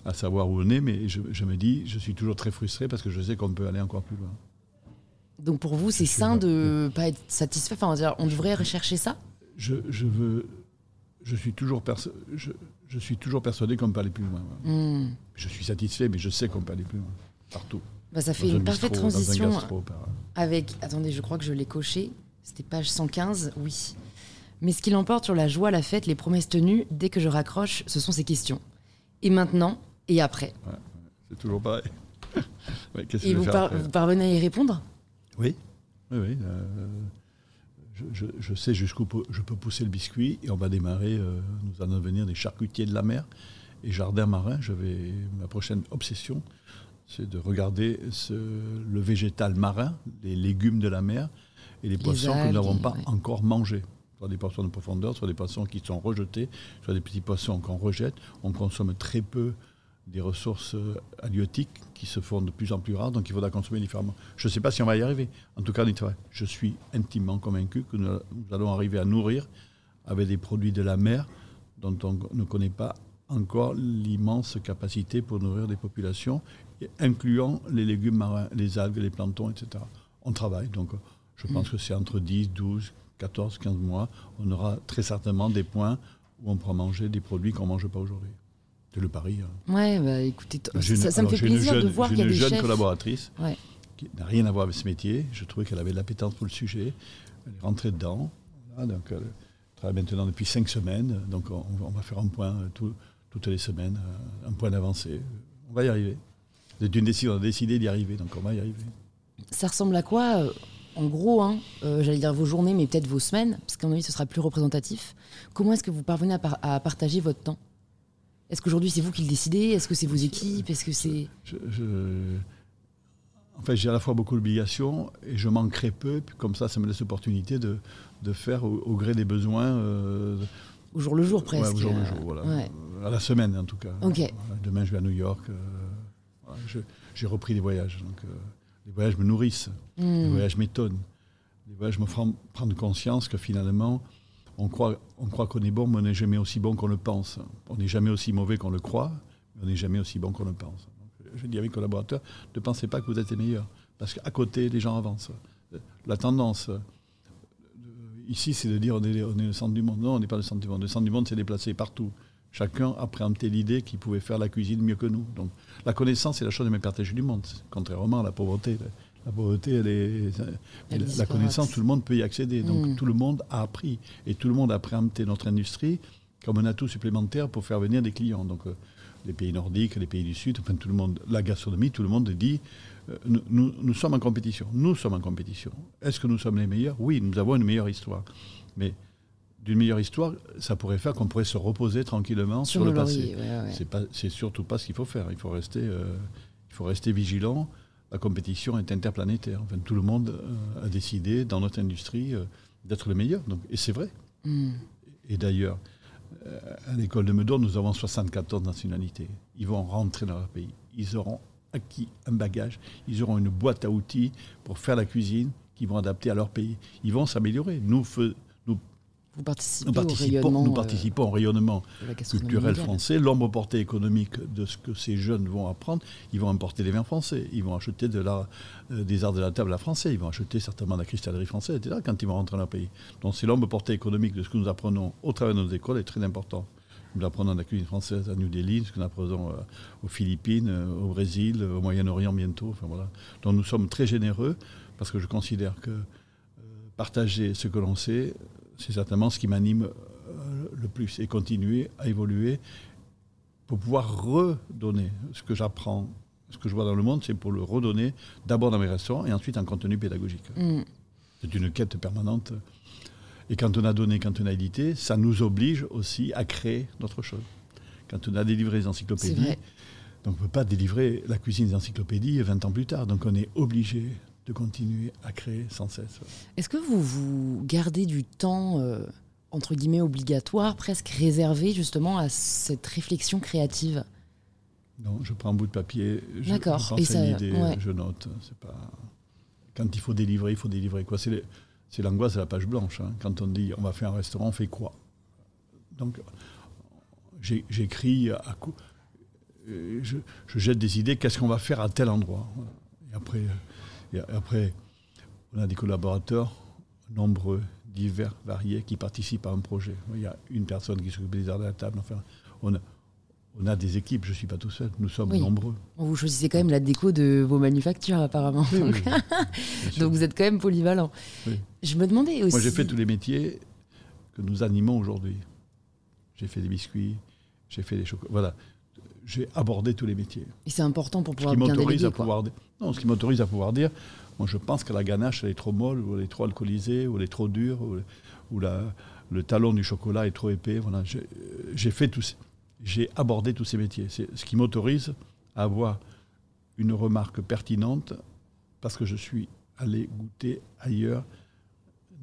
à savoir où on est, mais je, me dis, je suis toujours très frustré parce que je sais qu'on peut aller encore plus loin. Donc pour vous, c'est sain de ne pas être satisfait. Enfin, on, devrait rechercher ça? Je, veux, je suis toujours je, suis toujours persuadé qu'on peut aller plus loin. Hmm. Je suis satisfait, mais je sais qu'on peut aller plus loin partout. Bah, ça fait une parfaite transition avec. Attendez, je crois que je l'ai coché. C'était page 115, oui. Mais ce qui l'emporte sur la joie, la fête, les promesses tenues, dès que je raccroche, ce sont ces questions. Et maintenant et après C'est toujours pareil. et vous, parvenez à y répondre? Oui, oui, oui. Euh, je, sais jusqu'où je peux pousser le biscuit et on va démarrer. Euh, nous allons devenir des charcutiers de la mer et jardin marin. J'avais ma prochaine obsession, c'est de regarder le végétal marin, les légumes de la mer et les, poissons que nous n'avons pas encore mangés. Soit des poissons de profondeur, soit des poissons qui sont rejetés, soit des petits poissons qu'on rejette. On consomme très peu des ressources euh, halieutiques qui se font de plus en plus rares, donc il faudra consommer différemment. Je ne sais pas si on va y arriver. En tout cas, je suis intimement convaincu que nous allons arriver à nourrir avec des produits de la mer dont on ne connaît pas encore l'immense capacité pour nourrir des populations incluant les légumes marins, les algues, les planktons, etc. On travaille, donc je pense que c'est entre 10, 12, 14, 15 mois, on aura très certainement des points où on pourra manger des produits qu'on ne mange pas aujourd'hui. C'est le pari. Hein. Ouais, bah, écoutez, ça, me fait plaisir de voir qu'il y a des J'ai une jeune collaboratrice qui n'a rien à voir avec ce métier. Je trouvais qu'elle avait de l'appétence pour le sujet. Elle est rentrée dedans. donc elle travaille maintenant depuis cinq semaines. Donc on, va faire un point euh, toutes les semaines, euh, un point d'avancée. On va y arriver. Décision, on a décidé d'y arriver, donc on va y arriver. Ça ressemble à quoi euh, En gros, hein, euh, j'allais dire vos journées, mais peut-être vos semaines, parce qu'à mon avis, ce sera plus représentatif. Comment est-ce que vous parvenez à, partager votre temps? Est-ce qu'aujourd'hui, c'est vous qui le décidez? Est-ce que c'est vos équipes? Est-ce que c'est... En fait, j'ai à la fois beaucoup d'obligations et je manquerai peu. Puis comme ça, ça me laisse l'opportunité de, de faire au, gré des besoins. Euh, au jour le jour, presque. au jour le jour, voilà. À la semaine, en tout cas. Demain, je vais à New York j'ai repris les voyages. Donc, euh, les voyages me nourrissent, les hmm. voyages m'étonnent. Les voyages me font prendre conscience que finalement, on croit, on croit qu'on est bon, mais on n'est jamais aussi bon qu'on le pense. On n'est jamais aussi mauvais qu'on le croit, mais on n'est jamais aussi bon qu'on le pense. je dis à mes collaborateurs, ne pensez pas que vous êtes les meilleurs, parce qu'à côté, les gens avancent. La tendance euh, ici, c'est de dire on est, on le centre du monde. Non, on n'est pas le centre du monde. Le centre du monde s'est déplacé partout. Chacun a préempté l'idée qu'il pouvait faire la cuisine mieux que nous. La connaissance est la chose la plus partagée du monde, contrairement à la pauvreté. La pauvreté, elle est, la connaissance, tout le monde peut y accéder. Donc mm. tout le monde a appris et tout le monde a préempté notre industrie comme un atout supplémentaire pour faire venir des clients. Donc euh, les pays nordiques, les pays du Sud, enfin tout le monde, la gastronomie, tout le monde dit euh, nous, nous, sommes en compétition. Nous sommes en compétition. Est-ce que nous sommes les meilleurs? Oui, nous avons une meilleure histoire. Mais d'une meilleure histoire, ça pourrait faire qu'on pourrait se reposer tranquillement sur, le passé. C'est surtout pas ce qu'il faut faire. Il faut rester, euh, il faut rester vigilant. La compétition est interplanétaire. Enfin, tout le monde euh, a décidé dans notre industrie euh, d'être le meilleur. Donc, et c'est vrai. Hmm. Et d'ailleurs, à l'école de Meudon, nous avons 74 nationalités. Ils vont rentrer dans leur pays. Ils auront acquis un bagage. Ils auront une boîte à outils pour faire la cuisine qu'ils vont adapter à leur pays. Ils vont s'améliorer. Nous, nous participons, au rayonnement, nous participons au rayonnement culturel français, l'ombre portée économique de ce que ces jeunes vont apprendre. Ils vont importer des vins français, ils vont acheter de la, euh, des arts de la table à français, ils vont acheter certainement de la cristallerie française, etc., quand ils vont rentrer dans leur pays. Donc c'est l'ombre portée économique de ce que nous apprenons au travers de nos écoles est très important. Nous apprenons la cuisine française à New Delhi, ce que nous apprenons euh, aux Philippines, euh, au Brésil, au Moyen-Orient bientôt. Enfin, voilà. Donc nous sommes très généreux parce que je considère que partager ce que l'on sait, c'est certainement ce qui m'anime euh, le plus. Et continuer à évoluer pour pouvoir redonner ce que j'apprends, ce que je vois dans le monde, c'est pour le redonner d'abord dans mes restaurants et ensuite en contenu pédagogique. Mm. C'est une quête permanente. Et quand on a donné, quand on a édité, ça nous oblige aussi à créer d'autres choses. Quand on a délivré les encyclopédies, donc on ne peut pas délivrer la cuisine des encyclopédies 20 ans plus tard. Donc on est obligé de continuer à créer sans cesse. Est-ce que vous vous gardez du temps, euh, entre guillemets, obligatoire, presque réservé justement à cette réflexion créative? Non, je prends un bout de papier, je, pense Et ça- une idée, ouais. je note. C'est pas... Quand il faut délivrer, il faut délivrer. quoi. C'est l'angoisse de la page blanche. hein. Quand on dit on va faire un restaurant, on fait quoi? Donc j'écris à coup. euh, Je, je jette des idées, qu'est-ce qu'on va faire à tel endroit? Voilà. Et après, et après, on a des collaborateurs nombreux, divers, variés, qui participent à un projet. Il y a une personne qui s'occupe des arts de la table. Enfin, on a, on a des équipes, je ne suis pas tout seul, nous sommes Oui. nombreux. Vous choisissez quand même la déco de vos manufactures apparemment. Oui, Donc, oui, vous êtes quand même polyvalent. Je me demandais aussi. Moi, j'ai fait tous les métiers que nous animons aujourd'hui. J'ai fait des biscuits, j'ai fait des chocolats. Voilà. J'ai abordé tous les métiers. Et c'est important pour Ce pouvoir qui bien déléguer. à quoi. pouvoir. Non, ce qui m'autorise à pouvoir dire moi, je pense que la ganache, elle est trop molle, ou elle est trop alcoolisée, ou elle est trop dure, ou, ou la, le talon du chocolat est trop épais. Voilà. J'ai j'ai fait. J'ai abordé tous ces métiers. C'est ce qui m'autorise à avoir une remarque pertinente parce que je suis allé goûter ailleurs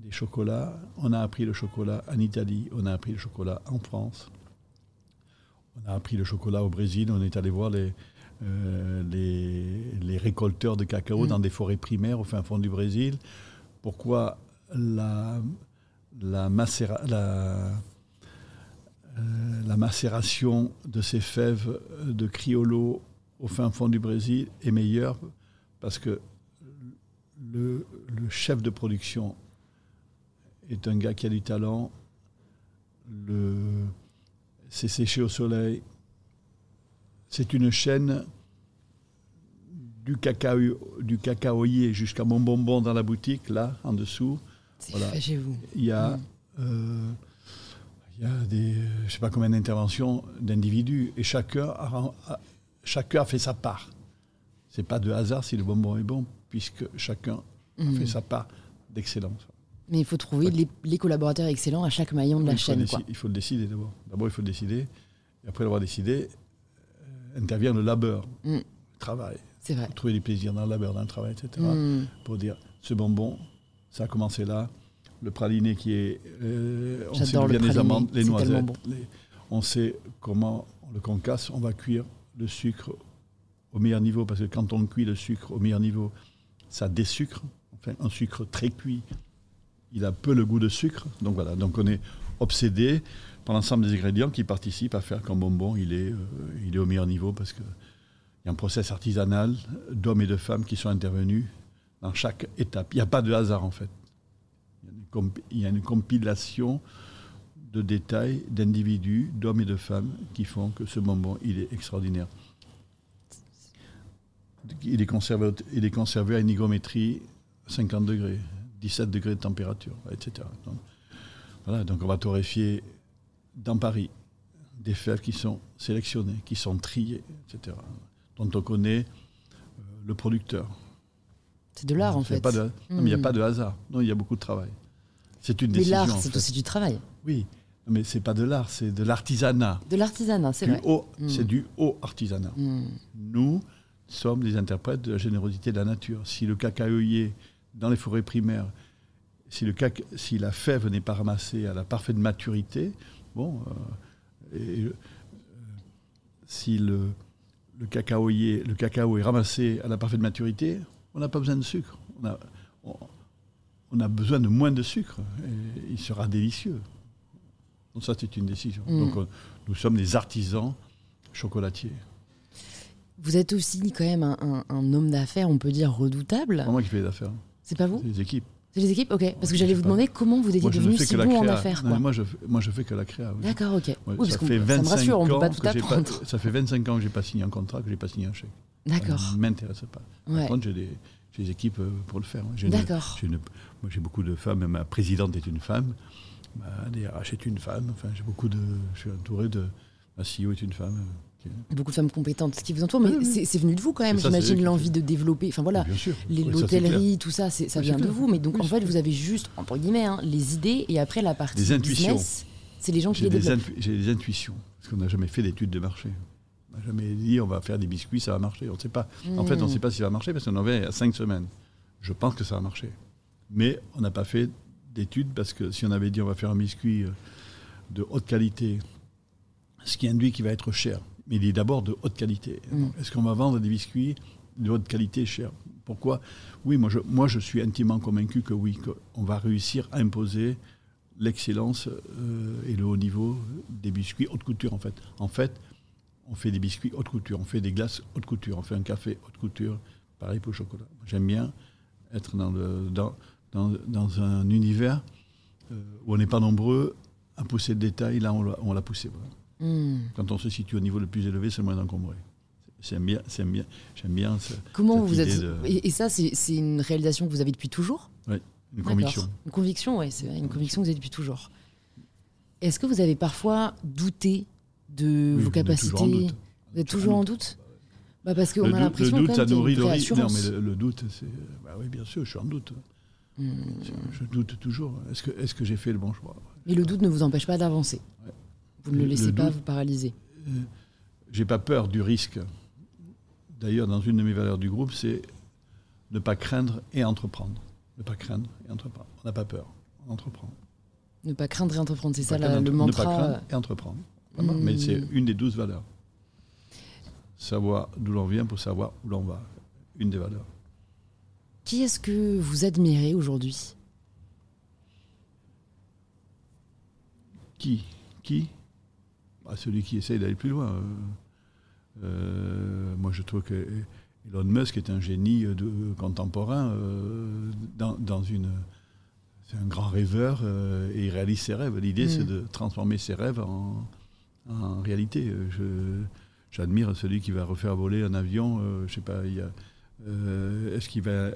des chocolats. On a appris le chocolat en Italie, on a appris le chocolat en France, on a appris le chocolat au Brésil, on est allé voir les, euh, les, les récolteurs de cacao Mm. dans des forêts primaires au fin fond du Brésil. Pourquoi la, la, macéra- la, euh, la macération de ces fèves de criollo au fin fond du Brésil est meilleure Parce que le, le chef de production est un gars qui a du talent. Le, c'est séché au soleil. C'est une chaîne du, cacao, du cacaoyer jusqu'à mon bonbon dans la boutique, là, en dessous. C'est Voilà. fait chez vous. Il y a, Mm. euh, il y a des, je ne sais pas combien d'interventions d'individus, et chacun a, chacun a fait sa part. C'est pas de hasard si le bonbon est bon, puisque chacun a Mm. fait sa part d'excellence. Mais il faut trouver les, les collaborateurs excellents à chaque maillon de la chaîne. Quoi. il faut le décider d'abord. D'abord, il faut le décider, et après l'avoir décidé, euh, intervient le labeur, Mm. le travail, C'est vrai. trouver du plaisir dans le labeur, dans le travail, etc. Mm. pour dire ce bonbon, ça a commencé là. Le praliné qui est. euh, on sait le viennent les amandes, les noisettes. bon. les- on sait comment on le concasse. On va cuire le sucre au meilleur niveau parce que quand on cuit le sucre au meilleur niveau, ça désucre. Enfin, un sucre très cuit, il a peu le goût de sucre. Donc voilà, donc on est obsédé par l'ensemble des ingrédients qui participent à faire qu'un bonbon, il est, euh, il est au meilleur niveau parce que il y a un process artisanal d'hommes et de femmes qui sont intervenus dans chaque étape. Il n'y a pas de hasard en fait. Il y a une, compilation de détails, d'individus, d'hommes et de femmes qui font que ce bonbon, il est extraordinaire. Il est conservé, il est conservé à une hygrométrie 50 degrés, 17 degrés de température, etc. Donc, voilà, donc on va torréfier dans Paris des fèves qui sont sélectionnées, qui sont triées, etc. Dont on connaît euh, le producteur. C'est de l'art en fait. pas de- non, mais il n'y a pas de hasard. Non, il y a beaucoup de travail. C'est une Mais décision. l'art, c'est aussi du travail. Oui, mais c'est pas de l'art, c'est de l'artisanat. De l'artisanat, c'est vrai. haut- Mm. C'est du haut artisanat. Mm. Nous sommes des interprètes de la générosité de la nature. Si le cacaoyer dans les forêts primaires, si, le caca- si la fève n'est pas ramassée à la parfaite maturité, bon, euh, et, euh, si le, le, cacaoyer, le cacao est ramassé à la parfaite maturité, on n'a pas besoin de sucre. On a, on, on a besoin de moins de sucre et il sera délicieux. Donc ça, c'est une décision. Mm. Donc on- nous sommes des artisans chocolatiers. Vous êtes aussi quand même un, un- un homme d'affaires, on peut dire redoutable. C'est moi qui fais les affaires. C'est pas vous C'est les équipes. C'est les équipes Ok. Parce que j'allais vous demander comment vous étiez devenu si bon en affaires. Non, moi, je, moi, je fais que la créa. oui. D'accord, ok. Ouais, oui, parce ça, fait peut- ça me 25 rassure, on ne peut ans pas tout que j'ai apprendre. ça fait 25 ans que j'ai pas signé un contrat, que j'ai pas signé un chèque. D'accord. Ça ne m'intéresse pas. Par Ouais. contre, j'ai des, j'ai des équipes pour le faire. D'accord. Moi, j'ai beaucoup de femmes. Ma présidente est une femme. Ma DRH est une femme. Enfin, j'ai beaucoup de. Je suis entouré de. Ma CEO est une femme. Beaucoup de femmes compétentes qui vous entourent, mais c'est venu de vous quand même, j'imagine, l'envie de développer. Enfin voilà, l'hôtellerie, tout ça, ça vient de vous. Mais donc en fait, vous avez juste, entre guillemets, hein, les idées et après la partie des intuitions. c'est les gens qui les développent. J'ai des intuitions, parce qu'on n'a jamais fait d'études de marché. On n'a jamais dit on va faire des biscuits, ça va marcher. On ne sait pas. En fait, on ne hmm. sait pas si ça va marcher parce qu'on en avait à cinq semaines. Je pense que ça va marcher. Mais on n'a pas fait d'études parce que si on avait dit on va faire un biscuit euh, de haute qualité, ce qui induit qu'il va être cher, mais il est d'abord de haute qualité. Mm. Est-ce qu'on va vendre des biscuits de haute qualité cher Pourquoi? Oui, moi je, moi je suis intimement convaincu que oui, qu'on va réussir à imposer l'excellence euh, et le haut niveau des biscuits haute couture en fait. En fait, on fait des biscuits haute couture, on fait des glaces haute couture, on fait un café haute couture, pareil pour le chocolat. J'aime bien être dans, le, dans, dans, un univers euh, où on n'est pas nombreux à pousser le détail, là on l'a poussé. Hmm. Quand on se situe au niveau le plus élevé, c'est le moins encombré. J'aime bien, j'aime bien, j'aime bien. Comment vous êtes et, ça, c'est une réalisation que vous avez depuis toujours? Oui, une conviction. Une conviction, oui, c'est une conviction que vous avez depuis toujours. Est-ce que vous avez parfois douté de vos capacités? Vous êtes toujours en doute? Bah Parce qu'on a l'impression le doute, ça nourrit le Non, mais le, doute, c'est. Bah oui, bien sûr, je suis en doute. Hmm. Je doute toujours. Est-ce que, est que j'ai fait le bon choix? Mais le doute ne vous empêche pas d'avancer. Vous ne le laissez pas vous paralyser. Euh, j'ai pas peur du risque. D'ailleurs, dans une de mes valeurs du groupe, c'est ne pas craindre et entreprendre. Ne pas craindre et entreprendre. On n'a pas peur, on entreprend. Ne pas craindre et entreprendre, c'est ça le mantra. Ne pas craindre et entreprendre. Mais hmm. c'est une des douze valeurs. Savoir d'où l'on vient pour savoir où l'on va. Une des valeurs. Qui est-ce que vous admirez aujourd'hui? Qui? Qui? Celui qui essaye d'aller plus loin. Euh, moi, je trouve que Elon Musk est un génie de, contemporain euh, dans, une. C'est un grand rêveur euh, et il réalise ses rêves. L'idée, c'est mm. de transformer ses rêves en, réalité. j'admire celui qui va refaire voler un avion. je sais pas, il est-ce qu'il va,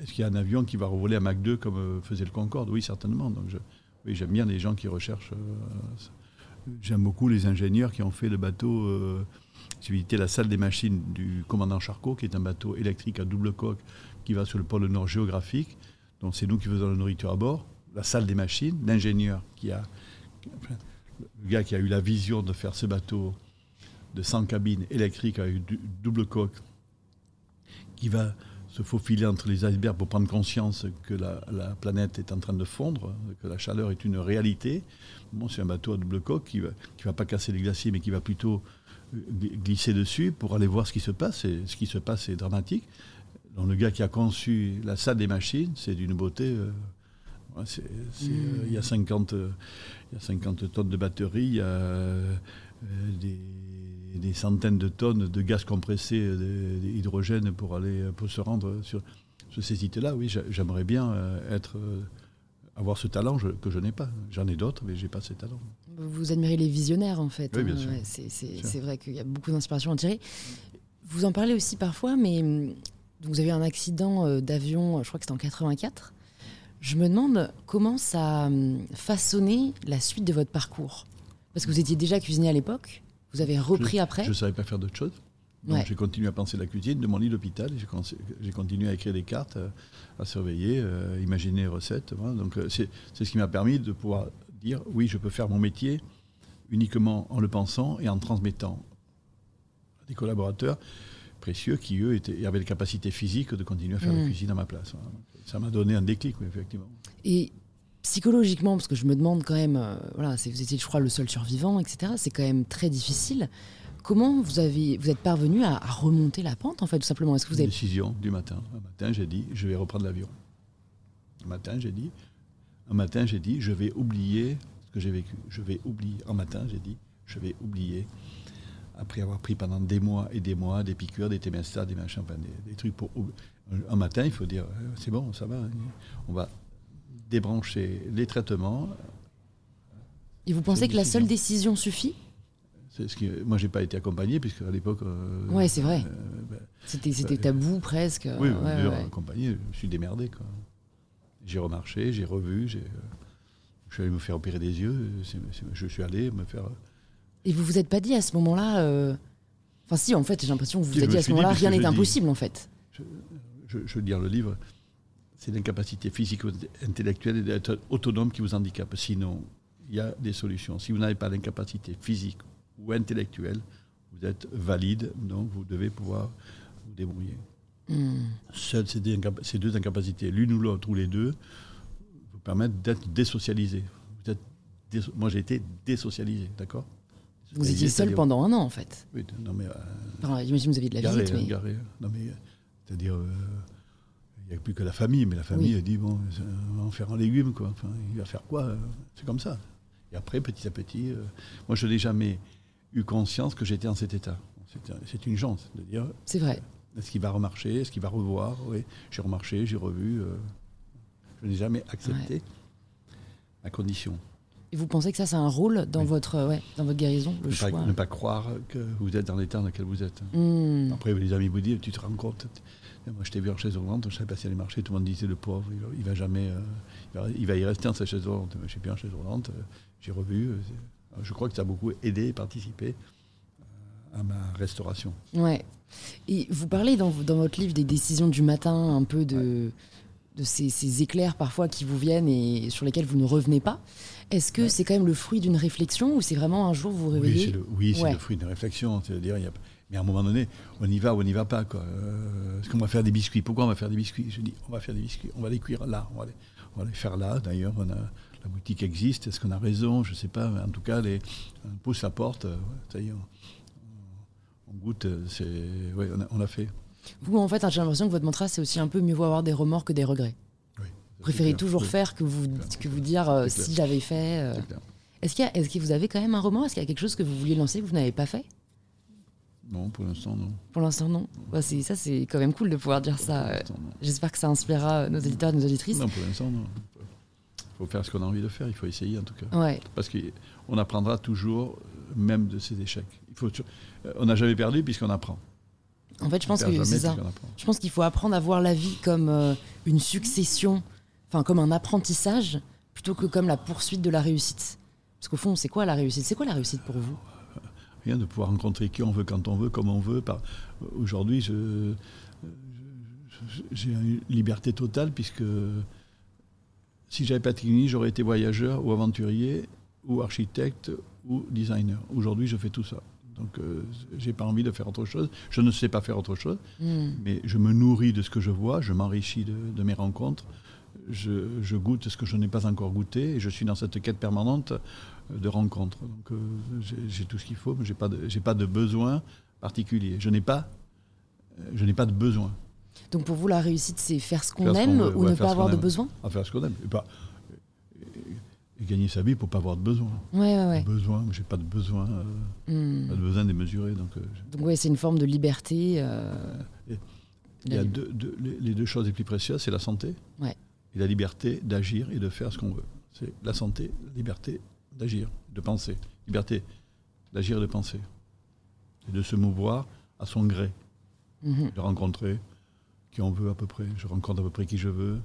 est-ce qu'il y a un avion qui va revoler à Mach 2 comme faisait le Concorde? Oui, certainement. Donc, oui, j'aime bien les gens qui recherchent J'aime beaucoup les ingénieurs qui ont fait le bateau. Euh, J'ai visité la salle des machines du commandant Charcot, qui est un bateau électrique à double coque qui va sur le pôle Nord géographique. Donc c'est nous qui faisons la nourriture à bord. La salle des machines, l'ingénieur qui a. le gars qui a eu la vision de faire ce bateau de 100 cabines électriques avec double coque, qui va se faufiler entre les icebergs pour prendre conscience que la, la, planète est en train de fondre, que la chaleur est une réalité. Bon, c'est un bateau à double coque qui ne va, va pas casser les glaciers, mais qui va plutôt euh, glisser dessus pour aller voir ce qui se passe. Et ce qui se passe est dramatique. Donc, le gars qui a conçu la salle des machines, c'est d'une beauté. Euh, c'est, mmh. euh, il, y a 50, il y a 50 tonnes de batterie, il y a des des centaines de tonnes de gaz compressé d'hydrogène pour aller pour se rendre sur, ces sites-là. Oui, j'aimerais bien euh, être euh, avoir ce talent que je n'ai pas. J'en ai d'autres, mais je n'ai pas ce talent. Vous admirez les visionnaires, en fait. Oui, bien sûr. c'est vrai qu'il y a beaucoup d'inspiration à en tirer. Vous en parlez aussi parfois, mais hum, vous avez un accident euh, d'avion, je crois que c'était en 84. Je me demande comment ça a hum, façonné la suite de votre parcours. Parce que vous étiez déjà cuisinier à l'époque. Vous avez repris après Je ne savais pas faire d'autre chose. Donc j'ai continué à penser la cuisine de mon lit d'hôpital. J'ai continué à écrire des cartes, euh, à surveiller, euh, imaginer recettes. Donc euh, c'est ce qui m'a permis de pouvoir dire oui, je peux faire mon métier uniquement en le pensant et en transmettant à des collaborateurs précieux qui, eux, étaient, avaient la capacité physique de continuer à faire la mmh. cuisine à ma place. Ça m'a donné un déclic, effectivement. Et psychologiquement, parce que je me demande quand même, euh, voilà, vous étiez, je crois, le seul survivant, etc. C'est quand même très difficile. Comment vous avez, vous êtes parvenu à, remonter la pente, en fait, tout simplement? Est-ce que vous avez... Décision du matin. Un matin, j'ai dit, je vais reprendre l'avion. Un matin, j'ai dit, un matin, j'ai dit, je vais oublier ce que j'ai vécu. Je vais oublier. Un matin, j'ai dit, je vais oublier. Après avoir pris pendant des mois et des mois des piqûres, des témestas, des machins, des, des trucs pour. Un matin, il faut dire, euh, c'est bon, ça va. On va débrancher les traitements. Et vous pensez que la seule décision suffit? C'est ce qui, moi, j'ai pas été accompagné, puisque à l'époque. euh, Ouais, c'est vrai. euh, ben, C'était c'était bah, tabou presque. oui, Ouais, ouais, accompagné, je suis démerdé. quoi. J'ai remarché, j'ai revu, j'ai, euh, je suis allé me faire opérer des yeux. c'est- c'est- je suis allé me faire. Et vous vous êtes pas dit à ce moment-là. euh, Enfin, si, en fait, j'ai l'impression que vous vous êtes dit à ce moment-là, rien n'est dis- impossible, en fait. Je, je veux dire, le livre, c'est l'incapacité physique ou intellectuelle d'être autonome qui vous handicape. Sinon, il y a des solutions. Si vous n'avez pas d'incapacité physique ou intellectuelle, vous êtes valide, donc vous devez pouvoir vous débrouiller. Hmm. Seules ces deux, incapa- ces deux incapacités, l'une ou l'autre ou les deux, vous permettent d'être désocialisé. Vous êtes moi, j'ai été désocialisé, d'accord? Vous étiez seul pendant un an, en fait. Oui, non, mais. euh, J'imagine que vous aviez de la garé, visite, hein, mais. garé. Non, mais, euh, c'est-à-dire, euh, n'y a plus que la famille, mais la famille Oui. elle dit bon, on va en faire un légume, quoi. Enfin, il va faire quoi euh, C'est comme ça. Et après, petit à petit, euh, moi, je n'ai jamais eu conscience que j'étais en cet état. C'est- une chance de dire C'est vrai. est-ce qu'il va remarcher Est-ce qu'il va revoir Oui, j'ai remarché, j'ai revu. euh, je n'ai jamais accepté ma condition. Et vous pensez que ça, c'est un rôle dans, Oui. votre, ouais, dans votre guérison, le Ne choix pas, ne pas croire que vous êtes dans l'état dans lequel vous êtes. Hmm. Après, les amis vous disent, tu te rends compte Moi, je t'ai vu en chaise roulante, je ne savais pas si elle marcher. Tout le monde disait, le pauvre, il va, il va jamais. euh, il, va, il va y rester en sa chaise roulante. Je suis bien en chaise roulante, euh, j'ai revu. euh, je crois que ça a beaucoup aidé et participé à ma restauration. Ouais. Et vous parlez dans, dans votre livre des décisions du matin, un peu de, de ces, ces éclairs parfois qui vous viennent et sur lesquels vous ne revenez pas. Est-ce que Ouais. c'est quand même le fruit d'une réflexion ou c'est vraiment un jour vous vous Oui, réveillez c'est le, oui, c'est Ouais. le fruit d'une réflexion. C'est-à-dire, il y a- mais à un moment donné, on y va ou on n'y va pas. Quoi. Euh, Est-ce qu'on va faire des biscuits? Pourquoi on va faire des biscuits? Je dis, on va faire des biscuits. On va les cuire là. On va les, on va les faire là. D'ailleurs, on a, la boutique existe. Est-ce qu'on a raison? Je ne sais pas. En tout cas, les, on pousse la porte. euh, ouais, ça y est, on, on goûte. euh, C'est, ouais, on, a, on fait. Vous, en fait, j'ai l'impression que votre mantra, c'est aussi un peu mieux vaut avoir des remords que des regrets. Oui, Vous préférez clair. toujours faire que vous, clair. que vous dire euh, si j'avais fait. euh. Est-ce qu'il y a- est-ce que vous avez quand même un remords? Est-ce qu'il y a quelque chose que vous vouliez lancer que vous n'avez pas fait? Non, pour l'instant, non. Pour l'instant, non. Bah, c'est- ça, c'est quand même cool de pouvoir dire ça. Pour euh. J'espère que ça inspirera nos éditeurs et nos auditrices. Non, pour l'instant, non. Il faut faire ce qu'on a envie de faire. Il faut essayer, en tout cas. Ouais. Parce qu'on apprendra toujours, euh, même de ses échecs. Il faut, euh, on n'a jamais perdu puisqu'on apprend. En fait, je pense que c'est ça. Je pense qu'il faut apprendre à voir la vie comme euh, une succession, enfin comme un apprentissage, plutôt que comme la poursuite de la réussite. Parce qu'au fond, c'est quoi la réussite? C'est quoi la réussite pour vous? Rien de pouvoir rencontrer qui on veut, quand on veut, comme on veut. Par... Aujourd'hui, je, j'ai une liberté totale puisque si j'avais pas de technique, j'aurais été voyageur ou aventurier ou architecte ou designer. Aujourd'hui, je fais tout ça. Donc, euh, j'ai pas envie de faire autre chose. Je ne sais pas faire autre chose. Hmm. mais je me nourris de ce que je vois, je m'enrichis de, de mes rencontres, je, je goûte ce que je n'ai pas encore goûté, et je suis dans cette quête permanente de rencontres. Donc euh, j'ai tout ce qu'il faut, mais j'ai pas de, j'ai pas de besoin particulier. Je n'ai pas, euh, je n'ai pas de besoin Donc pour vous, la réussite, c'est faire ce qu'on aime veut, ou ouais, ne pas avoir de besoin? À faire ce qu'on aime, et, pas- et- et gagner sa vie pour pas avoir de besoin. Ouais, ouais, ouais. Besoin, j'ai pas de besoin, euh, Hmm. pas de besoin démesuré. Donc euh, je- Donc ouais, c'est une forme de liberté. euh, Et- il y a deux, deux- les, les deux choses les plus précieuses, c'est la santé Ouais. et la liberté d'agir et de faire ce qu'on veut. C'est la santé, la liberté d'agir, de penser. Liberté d'agir et de penser. Et de se mouvoir à son gré, Mhm. de rencontrer qui on veut à peu près. Je rencontre à peu près qui je veux.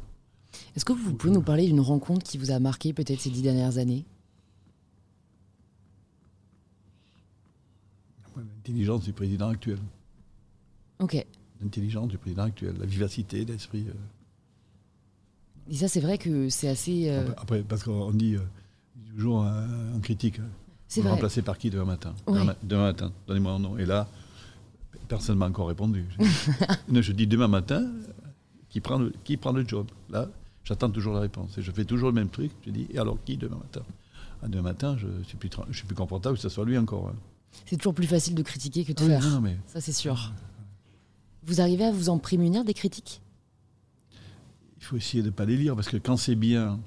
Est-ce que vous pouvez nous parler d'une rencontre qui vous a marqué peut-être ces dix dernières années? L'intelligence du président actuel. Ok. L'intelligence du président actuel, la vivacité d'esprit. euh. Et ça, c'est vrai que c'est assez. euh, Après, après, parce qu'on dit euh, toujours en critique, c'est Vous vrai. remplacez par qui demain matin demain, ma- demain matin, donnez-moi un nom. Et là, personne ne m'a encore répondu. Je, dis demain matin, qui prend le, qui prend le job Là, j'attends toujours la réponse. Et je fais toujours le même truc. Je dis, et alors qui demain matin Ah, Demain matin, je suis plus, je suis plus confortable que ce soit lui encore. hein. C'est toujours plus facile de critiquer que de oui, faire. non, mais Ça, c'est sûr. Vous arrivez à vous en prémunir des critiques? Il faut essayer de ne pas les lire, parce que quand c'est bien,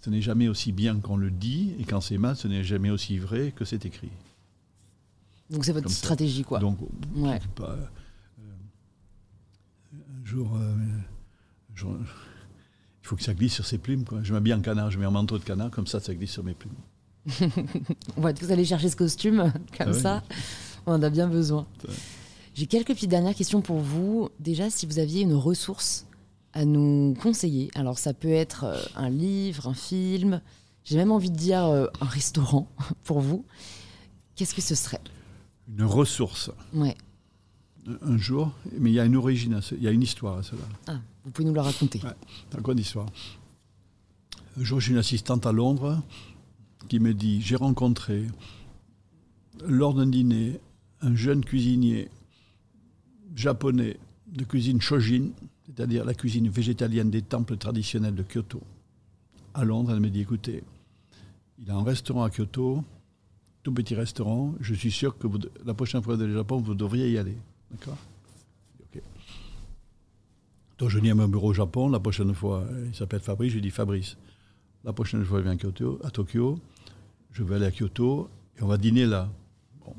ce n'est jamais aussi bien qu'on le dit, et quand c'est mal, ce n'est jamais aussi vrai que c'est écrit. Donc c'est votre Comme ça. stratégie, quoi. Donc, Ouais. pas, euh, un jour, euh, il faut que ça glisse sur ses plumes. Quoi. Je m'habille en canard, je mets un manteau de canard, comme ça, ça glisse sur mes plumes. on va tous aller chercher ce costume, comme Ah ça. On en a bien besoin. J'ai quelques petites dernières questions pour vous. Déjà, si vous aviez une ressource à nous conseiller, alors ça peut être euh, un livre, un film, j'ai même envie de dire euh, un restaurant pour vous. Qu'est-ce que ce serait? Une ressource. Ouais. Un jour, mais il y a une origine, à ce- il y a une histoire à cela. Ah, vous pouvez nous le raconter. Ouais. Dans quoi d'histoire Un jour, j'ai une assistante à Londres qui me dit J'ai rencontré, lors d'un dîner, un jeune cuisinier japonais de cuisine shojin, c'est-à-dire la cuisine végétalienne des temples traditionnels de Kyoto. À Londres, elle me dit Écoutez, il a un restaurant à Kyoto, tout petit restaurant. Je suis sûr que la prochaine fois que vous allez au Japon, vous devriez y aller. D'accord? Ok. Donc je viens à mon bureau au Japon, la prochaine fois, il s'appelle Fabrice, je dis Fabrice, la prochaine fois je viens à, Kyoto, à Tokyo, je vais aller à Kyoto et on va dîner là. Bon.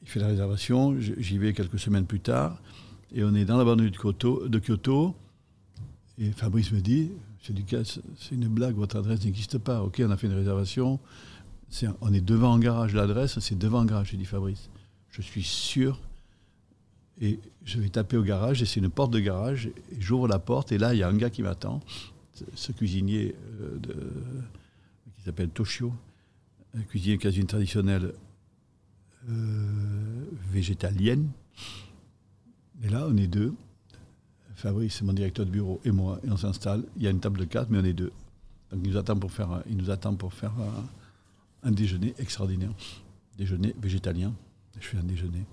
Il fait la réservation, j'y vais quelques semaines plus tard, et on est dans la banlieue de Kyoto, et Fabrice me dit, c'est une blague, votre adresse n'existe pas. Ok, on a fait une réservation, on est devant un garage, l'adresse c'est devant un garage, j'ai dit Fabrice. Je suis sûr et je vais taper au garage, et c'est une porte de garage, et j'ouvre la porte, et là, il y a un gars qui m'attend, ce- cuisinier euh, qui s'appelle Toshio, un cuisinier cuisine traditionnelle euh, végétalienne. Et là, on est deux. Fabrice, mon directeur de bureau, et moi, et on s'installe. Il y a une table de quatre, mais on est deux. Donc il nous attend pour faire, un déjeuner extraordinaire. Déjeuner végétalien. Je fais un déjeuner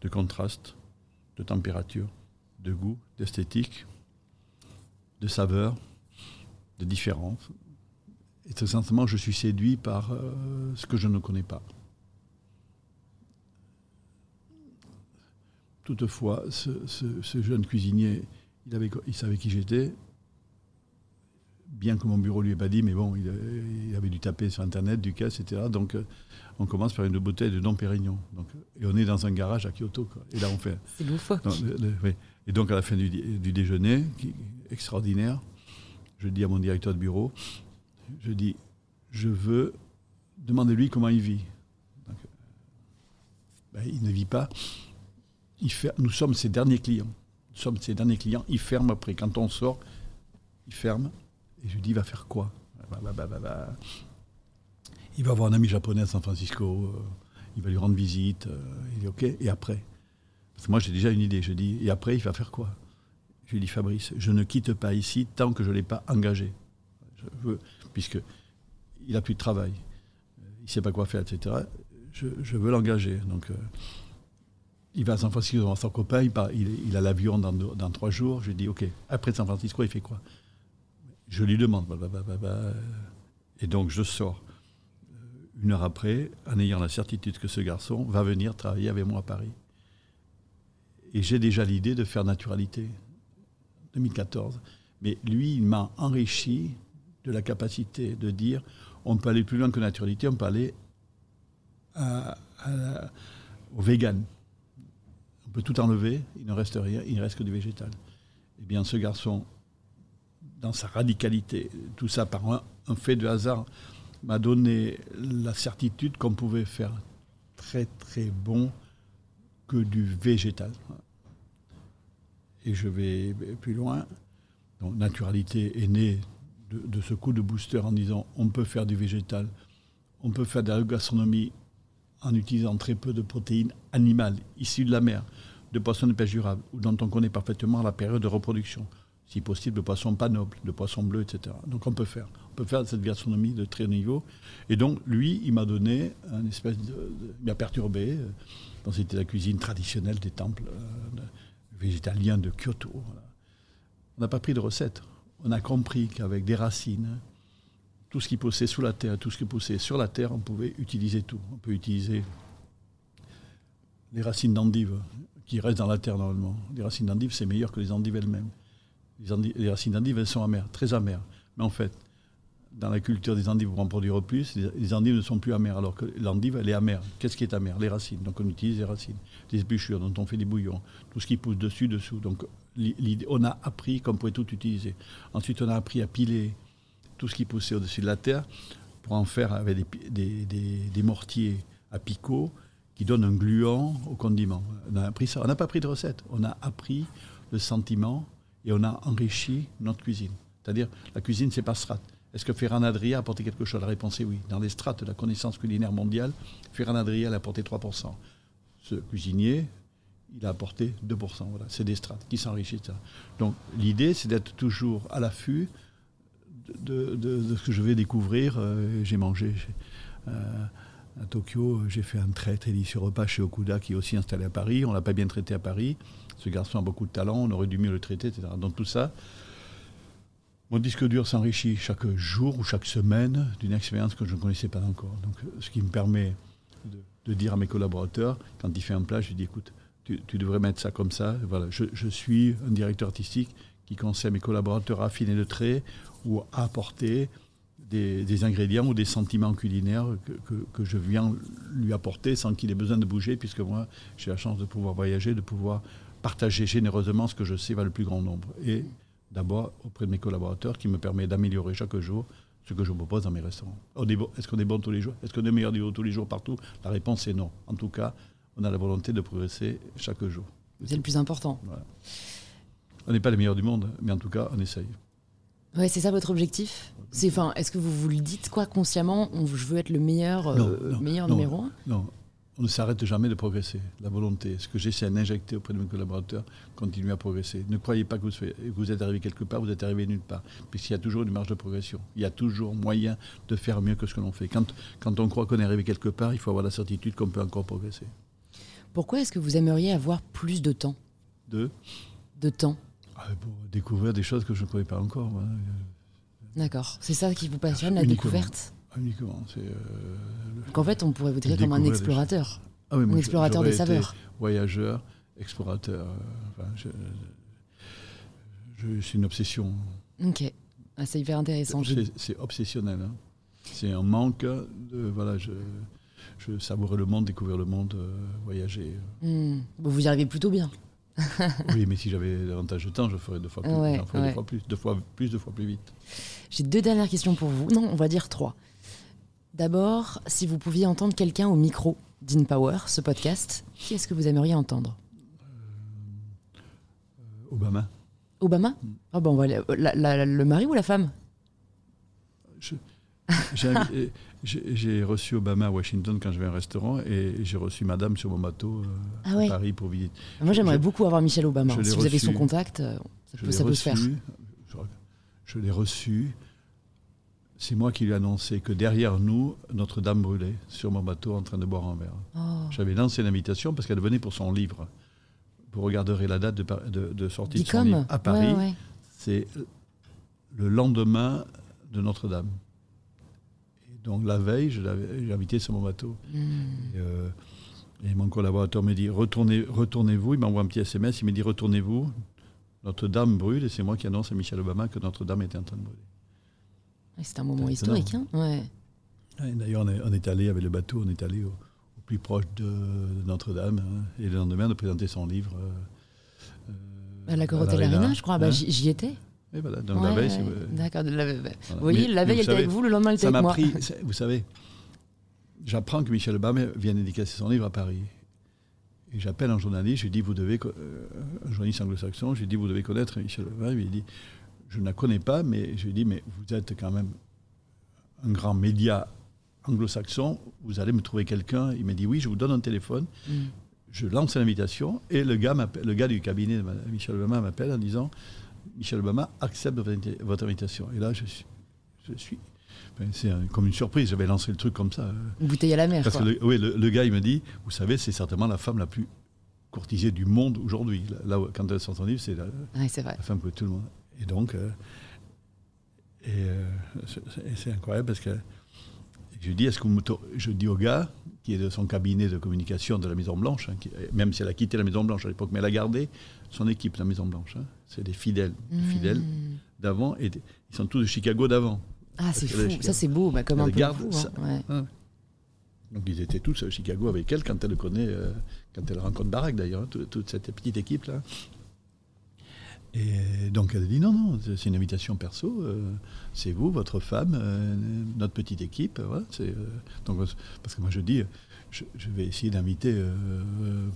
de contraste, de température, de goût, d'esthétique, de saveur, de différence. Et très sincèrement, je suis séduit par euh, ce que je ne connais pas. Toutefois, ce, ce- ce jeune cuisinier, il, avait, il savait qui j'étais, bien que mon bureau lui ait pas dit, mais bon, il, il avait dû taper sur Internet, du caisse, etc. Donc, euh, on commence par une bouteille de Dom Pérignon. Donc, et on est dans un garage à Kyoto. quoi. Et là, on fait. C'est loufoque. non, le- le- oui. Et donc, à la fin du, déjeuner, qui, extraordinaire, je dis à mon directeur de bureau, je dis, je veux demander lui comment il vit. Donc, euh, ben, il ne vit pas. Il nous sommes ses derniers clients. Nous sommes ses derniers clients. Il ferme après. Quand on sort, il ferme. Et je lui dis, il va faire quoi? Bah, bah, bah. Il va avoir un ami japonais à San Francisco. euh, il va lui rendre visite. euh, il dit, OK. Et après? Parce que moi, j'ai déjà une idée. Je dis, et après, il va faire quoi? Je lui dis, Fabrice, je ne quitte pas ici tant que je ne l'ai pas engagé. Je veux, puisque il n'a plus de travail. Il ne sait pas quoi faire, etc. Je, je veux l'engager. Donc, euh, il va à San Francisco devant son copain, il, a l'avion dans, dans trois jours. Je lui dis, OK, après San Francisco, il fait quoi? Je lui demande. bah, bah, bah. Et donc, je sors euh, une heure après, en ayant la certitude que ce garçon va venir travailler avec moi à Paris. Et j'ai déjà l'idée de faire naturalité, 2014. Mais lui, il m'a enrichi de la capacité de dire on peut aller plus loin que naturalité, on peut aller au vegan. On peut tout enlever, il ne reste rien, il ne reste que du végétal. Eh bien, ce garçon, dans sa radicalité, tout ça par un, fait de hasard, m'a donné la certitude qu'on pouvait faire très très bon que du végétal. Et je vais plus loin. Donc, naturalité est née de ce coup de booster en disant on peut faire du végétal, on peut faire de la gastronomie en utilisant très peu de protéines animales issues de la mer, de poissons de pêche durable, ou dont on connaît parfaitement la période de reproduction. Si possible, de poissons pas nobles, de poissons bleus, etc. Donc on peut faire. On peut faire cette gastronomie de très haut niveau. Et donc, lui, il m'a donné un espèce de. il m'a perturbé. euh, c'était la cuisine traditionnelle des temples euh, végétaliens de Kyoto. On n'a pas pris de recette. On a compris qu'avec des racines, tout ce qui poussait sous la terre, tout ce qui poussait sur la terre, on pouvait utiliser tout. On peut utiliser les racines d'endives qui restent dans la terre normalement. Les racines d'endives, c'est meilleur que les endives elles-mêmes. Les, racines d'endives, elles sont amères, très amères. Mais en fait, dans la culture des endives, pour en produire plus, les, endives ne sont plus amères, alors que l'endive, elle est amère. Qu'est-ce qui est amère Les racines. Donc on utilise les racines, les épluchures dont on fait des bouillons, tout ce qui pousse dessus, dessous. Donc on a appris qu'on pouvait tout utiliser. Ensuite, on a appris à piler tout ce qui poussait au-dessus de la terre pour en faire avec des, mortiers à picot qui donnent un gluant au condiment. On a appris ça. On n'a pas pris de recette. On a appris le sentiment et on a enrichi notre cuisine. C'est-à-dire, la cuisine, c'est pas strat. Est-ce que Ferran Adria a apporté quelque chose? La réponse est oui. Dans les strates de la connaissance culinaire mondiale, Ferran Adria a apporté 3%. Ce cuisinier, il a apporté 2%. Voilà, c'est des strates qui s'enrichissent. Donc l'idée, c'est d'être toujours à l'affût de, ce que je vais découvrir. Euh, j'ai mangé euh, à Tokyo, j'ai fait un très très délicieux repas chez Okuda qui est aussi installé à Paris. On l'a pas bien traité à Paris. Ce garçon a beaucoup de talent, on aurait dû mieux le traiter, etc. Donc tout ça, mon disque dur s'enrichit chaque jour ou chaque semaine d'une expérience que je ne connaissais pas encore. Donc, ce qui me permet de, dire à mes collaborateurs, quand il fait un plat, je dis écoute, tu, devrais mettre ça comme ça. Voilà, je, suis un directeur artistique qui conseille à mes collaborateurs à affiner le trait ou à apporter des, ingrédients ou des sentiments culinaires que, je viens lui apporter sans qu'il ait besoin de bouger, puisque moi, j'ai la chance de pouvoir voyager, de pouvoir partager généreusement ce que je sais va le plus grand nombre. Et d'abord auprès de mes collaborateurs qui me permet d'améliorer chaque jour ce que je propose dans mes restaurants. Est-ce qu'on est bon tous les jours? Est-ce qu'on est meilleur du tous les jours partout? La réponse est non. En tout cas, on a la volonté de progresser chaque jour. C'est le plus important. On n'est pas les meilleurs du monde, mais en tout cas, on essaye. Ouais, c'est ça votre objectif? C'est, enfin, Est-ce que vous vous le dites quoi consciemment Je veux être le meilleur, euh, meilleur numéro un? Non, on ne s'arrête jamais de progresser. La volonté, ce que j'essaie d'injecter auprès de mes collaborateurs, continue à progresser? Ne croyez pas que vous, êtes arrivé quelque part, vous êtes arrivé nulle part, puisqu'il y a toujours une marge de progression. Il y a toujours moyen de faire mieux que ce que l'on fait. Quand, quand on croit qu'on est arrivé quelque part, il faut avoir la certitude qu'on peut encore progresser. Pourquoi est-ce que vous aimeriez avoir plus de temps? De? De temps. Ah, pour découvrir des choses que je ne connais pas encore. D'accord. C'est ça qui vous passionne, la découverte Uniquement. C'est, euh, fait, on pourrait vous dire comme un explorateur. Ah un explorateur des saveurs. Voyageur, explorateur. Euh, je, c'est une obsession. Ok. Ah, c'est hyper intéressant. C'est, obsessionnel. Hein. C'est un manque de. Voilà, je, je savourais le monde, découvrir le monde, euh, voyager. Hmm. vous y arrivez plutôt bien. oui, mais si j'avais davantage de temps, je ferais deux fois plus, deux fois plus, deux fois plus, deux fois plus vite. J'ai deux dernières questions pour vous. Non, on va dire trois. D'abord, si vous pouviez entendre quelqu'un au micro d'InPower, ce podcast, qui est-ce que vous aimeriez entendre? Euh, Obama. Obama? Mm. ah bon, Le mari ou la femme? J'ai reçu Obama à Washington quand je vais à un restaurant et j'ai reçu Madame sur mon bateau euh, ah à Paris pour visiter. Moi, j'aimerais beaucoup avoir Michel Obama. Si vous avez son contact, euh, ça, peut, se faire. Je l'ai reçu c'est moi qui lui ai annoncé que derrière nous, Notre-Dame brûlait sur mon bateau en train de boire un verre. Oh. J'avais lancé l'invitation parce qu'elle venait pour son livre. Vous regarderez la date de, sortie de son livre à Paris. C'est le lendemain de Notre-Dame. Donc la veille, je l'ai invité sur mon bateau. Hmm. Euh, et, mon collaborateur me dit retournez, retournez-vous. Il m'envoie un petit SMS. Il me dit retournez-vous. Notre-Dame brûle et c'est moi qui annonce à Michel Obama que Notre-Dame était en train de brûler. C'est un moment historique. Hein ouais. D'ailleurs, on, est allé avec le bateau, on est allé au, plus proche de, Notre-Dame. Hein, et le lendemain, on a présenté son livre. Euh, à la Corotel Arena, je crois. Bah, j'y étais. Et voilà, donc la veille, D'accord. Vous voyez, la veille, elle était avec vous, le lendemain, elle était avec moi. Pris, vous savez, j'apprends que Michel Obama vient dédicacer son livre à Paris. Et j'appelle un journaliste, je lui dis, vous devez, euh, un journaliste anglo-saxon, je lui dis, vous devez connaître Michel Obama. Il dit, je ne la connais pas, mais je lui dit, mais vous êtes quand même un grand média anglo-saxon, vous allez me trouver quelqu'un. Il m'a dit, oui, je vous donne un téléphone. Mm. Je lance l'invitation et le gars, le gars du cabinet de Michel Obama m'appelle en disant, Michel Obama accepte votre invitation. Et là, je suis... Je suis c'est comme une surprise, j'avais lancé le truc comme ça. Une bouteille à la mer. Parce Que le, oui, le, gars, il me dit, vous savez, c'est certainement la femme la plus courtisée du monde aujourd'hui. Là, quand elle sort son livre, c'est la, la, femme pour tout le monde. Et donc, euh, euh, et, c'est incroyable parce que je dis, est-ce que je dis au gars qui est de son cabinet de communication de la Maison Blanche, hein, même si elle a quitté la Maison Blanche à l'époque, mais elle a gardé son équipe, la Maison Blanche. Hein. c'est des fidèles, mmh. fidèles d'avant, et ils sont tous de Chicago d'avant. Ah, c'est fou, ça c'est beau, bah, comme un peu hein. Donc ils étaient tous à Chicago avec elle quand elle connaît, euh, quand elle rencontre Barack d'ailleurs, toute cette petite équipe là. Et donc elle a dit non, non, c'est une invitation perso, euh, c'est vous, votre femme, euh, notre petite équipe. Voilà, c'est, euh, donc, parce que moi je dis, je, je vais essayer d'inviter euh,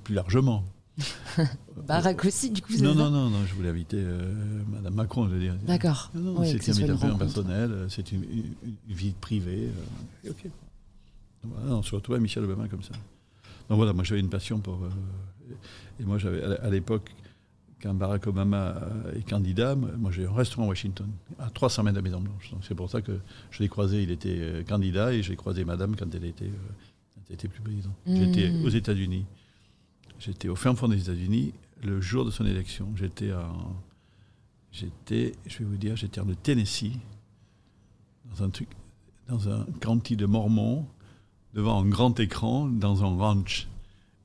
plus largement. Barack aussi, du coup, Non, non, non, non, je voulais inviter euh, Madame Macron, je veux dire. D'accord. C'est une invitation personnelle, c'est une, une- une vie privée. euh, ok. Donc Voilà, on se retrouve à Michel Obama comme ça. Donc voilà, moi j'avais une passion pour. euh, et moi j'avais, à l'époque, quand Barack Obama euh, est candidat, moi j'ai un restaurant à Washington, à 300 mètres de la Maison Blanche. Donc c'est pour ça que je l'ai croisé, il était euh, candidat, et j'ai croisé Madame quand elle était, euh, quand elle était plus présidente. Mm. J'étais aux États-Unis. J'étais au fin fond des États-Unis le jour de son élection. J'étais en. J'étais, je vais vous dire, j'étais en Tennessee, dans un truc, dans un county de Mormon, devant un grand écran, dans un ranch.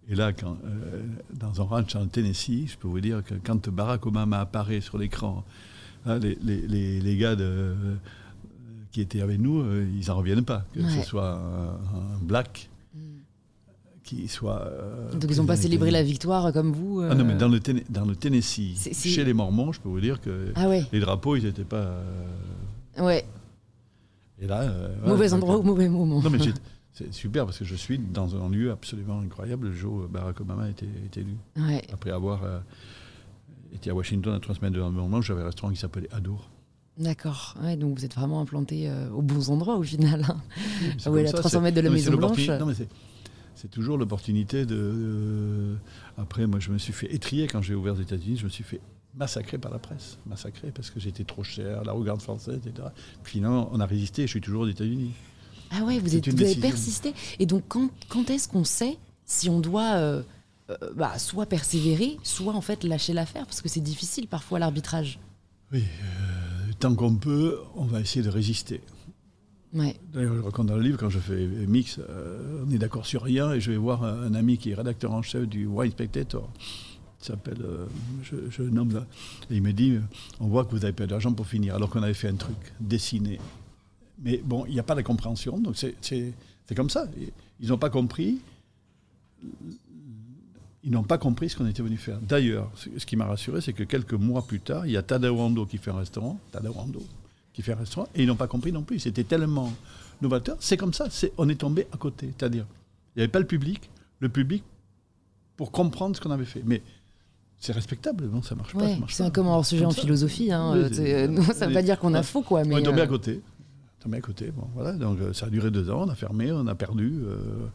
Et là, quand, euh, dans un ranch en Tennessee, je peux vous dire que quand Barack Obama apparaît sur l'écran, hein, les, les- les- les gars de- euh, qui étaient avec nous, euh, ils n'en reviennent pas. Que Ouais. ce soit un, un black Mm. qui soit. Donc ils n'ont pas célébré la victoire comme vous Ah non, mais dans le, Tenne- dans le Tennessee, chez les Mormons, je peux vous dire que Ah ouais, les drapeaux, ils n'étaient pas. ouais. et là. Mauvais endroit au mauvais moment. Non, mais c'est super parce que je suis dans un lieu absolument incroyable le jour où Barack Obama a été, été élu. Ouais. Après avoir euh, été à Washington à trois semaines de l'environnement, j'avais un restaurant qui s'appelait Adour. D'accord. Ouais, donc vous êtes vraiment implanté euh, aux bons endroits au final. hein. Ah ouais, la ça, 300 c'est- mètres de la non, Maison Blanche. Non, mais c'est- toujours l'opportunité de. euh, après, moi, je me suis fait étrier quand j'ai ouvert aux États-Unis. Je me suis fait massacrer par la presse. Massacrer parce que j'étais trop cher, l'arrogance française, etc. Puis finalement, on a résisté. Je suis toujours aux États-Unis. Ah ouais, vous, êtes, vous avez persisté. Et donc quand, quand est-ce qu'on sait si on doit euh, euh, bah, soit persévérer, soit en fait lâcher l'affaire? Parce que c'est difficile parfois l'arbitrage. Oui, euh, tant qu'on peut, on va essayer de résister. Ouais. D'ailleurs, je raconte dans le livre, quand je fais mix, on est d'accord sur rien, et je vais voir un, un ami qui est rédacteur en chef du Wine Spectator. Il s'appelle, je, je nomme là, et il me dit, on voit que vous avez pas d'argent pour finir, alors qu'on avait fait un truc, dessiné. Mais bon, il n'y a pas de compréhension, donc c'est- comme ça. Ils n'ont pas compris. Ils n'ont pas compris ce qu'on était venu faire. D'ailleurs, ce qui m'a rassuré, c'est que quelques mois plus tard, il y a Tadao Ando qui fait un restaurant, Tadao Ando, qui fait un restaurant, et ils n'ont pas compris non plus. C'était tellement novateur. C'est comme ça, on est tombé à côté. C'est-à-dire, il n'y avait pas le public, le public pour comprendre ce qu'on avait fait. Mais c'est respectable, non Ça marche pas. Ouais, c'est un comme hors sujet Comme en ça. philosophie. Hein, Oui, euh, euh, non, ça ne veut pas dire qu'on a faux, quoi. Mais, on est tombé euh, à côté. Tombé à côté. Bon, voilà. Donc euh, ça a duré deux ans. On a fermé, on a perdu, euh,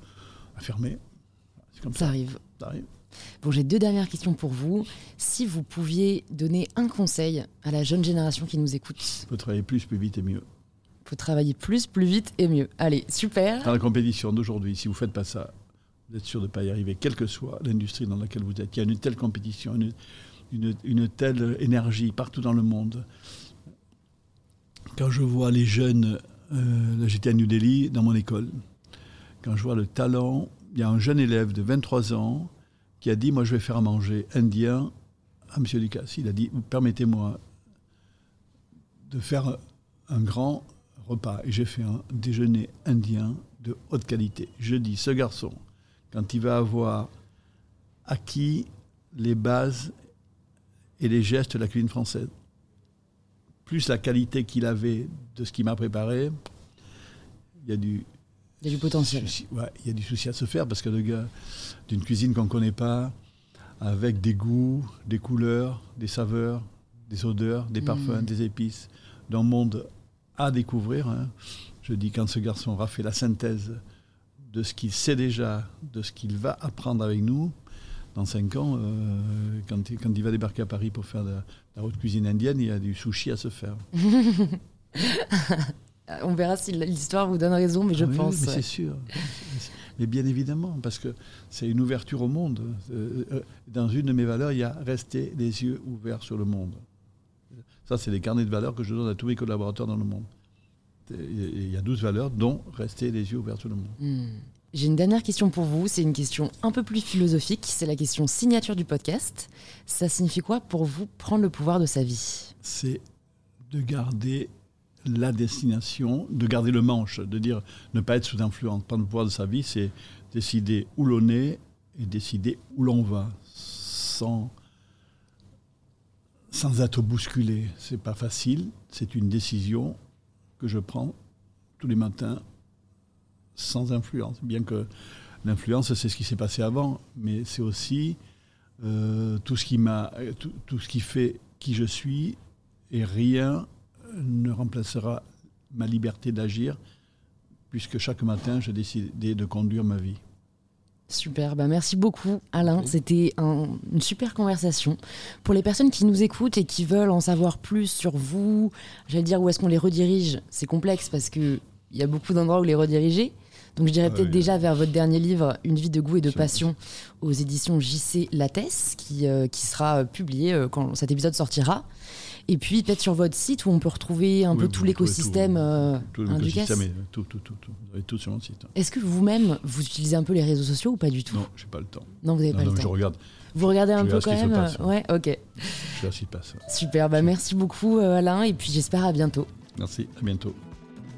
on a fermé. C'est comme ça ça. arrive. Ça arrive. Bon, j'ai deux dernières questions pour vous. Si vous pouviez donner un conseil à la jeune génération qui nous écoute, Il faut travailler plus, plus vite et mieux. faut travailler plus, plus vite et mieux. Allez, super. Dans la compétition d'aujourd'hui, si vous ne faites pas ça, vous êtes sûr de ne pas y arriver, quelle que soit l'industrie dans laquelle vous êtes. Il y a une telle compétition, une, une- une telle énergie partout dans le monde. Quand je vois les jeunes, euh, là j'étais à New Delhi, dans mon école, quand je vois le talent, il y a un jeune élève de 23 ans qui a dit, moi je vais faire à manger indien à M. Ducasse. Il a dit, permettez-moi de faire un grand repas. Et j'ai fait un déjeuner indien de haute qualité. Je dis, ce garçon, quand il va avoir acquis les bases et les gestes de la cuisine française, plus la qualité qu'il avait de ce qu'il m'a préparé, il y a du, Il y a du potentiel. souci- ouais, il y a du souci à se faire parce que le gars d'une cuisine qu'on ne connaît pas, avec des goûts, des couleurs, des saveurs, des odeurs, des parfums, Mm. des épices, d'un monde à découvrir. hein. Je dis quand ce garçon aura fait la synthèse de ce qu'il sait déjà, de ce qu'il va apprendre avec nous, dans cinq ans, euh, quand, il, quand il va débarquer à Paris pour faire de, la haute cuisine indienne, il y a du sushi à se faire. On verra si l'histoire vous donne raison, mais je Ah oui, pense. Ouais. c'est sûr. Mais bien évidemment, parce que c'est une ouverture au monde. Euh, euh, Dans une de mes valeurs, il y a rester les yeux ouverts sur le monde. Ça, c'est les carnets de valeurs que je donne à tous mes collaborateurs dans le monde. Il y a 12 valeurs, dont rester les yeux ouverts sur le monde. Hmm. J'ai une dernière question pour vous. C'est une question un peu plus philosophique. C'est la question signature du podcast. Ça signifie quoi pour vous prendre le pouvoir de sa vie? C'est de garder la destination, de garder le manche, de dire ne pas être sous influence. Prendre le pouvoir de sa vie, c'est décider où l'on est et décider où l'on va, sans, sans être bousculé. C'est pas facile. C'est une décision que je prends tous les matins sans influence. Bien que l'influence, c'est ce qui s'est passé avant, mais c'est aussi euh, tout ce qui m'a, tout, tout, ce qui fait qui je suis, et rien ne remplacera ma liberté d'agir, puisque chaque matin, j'ai décidé de conduire ma vie. Super, bah merci beaucoup Alain, c'était une super conversation. Pour les personnes qui nous écoutent et qui veulent en savoir plus sur vous, j'allais dire où est-ce qu'on les redirige, c'est complexe parce qu'il y a beaucoup d'endroits où les rediriger. Donc je dirais ah peut-être déjà vers votre dernier livre, Une vie de goût et de passion, aux éditions JC Lattès, qui, euh, qui sera euh, publié euh, quand cet épisode sortira. Et puis peut-être sur votre site où on peut retrouver un peu tout l'écosystème euh, tout, l'écosystème, tout, tout, tout, tout, avez tout sur mon site. Est-ce que vous-même, vous utilisez un peu les réseaux sociaux ou pas du tout? Non, j'ai pas le temps. Non, vous n'avez pas le temps. Je regarde. Vous regardez un peu quand même passe, Ouais, ok. Je suis passe. Super, bah merci beaucoup Alain et puis j'espère à bientôt. Merci, à bientôt.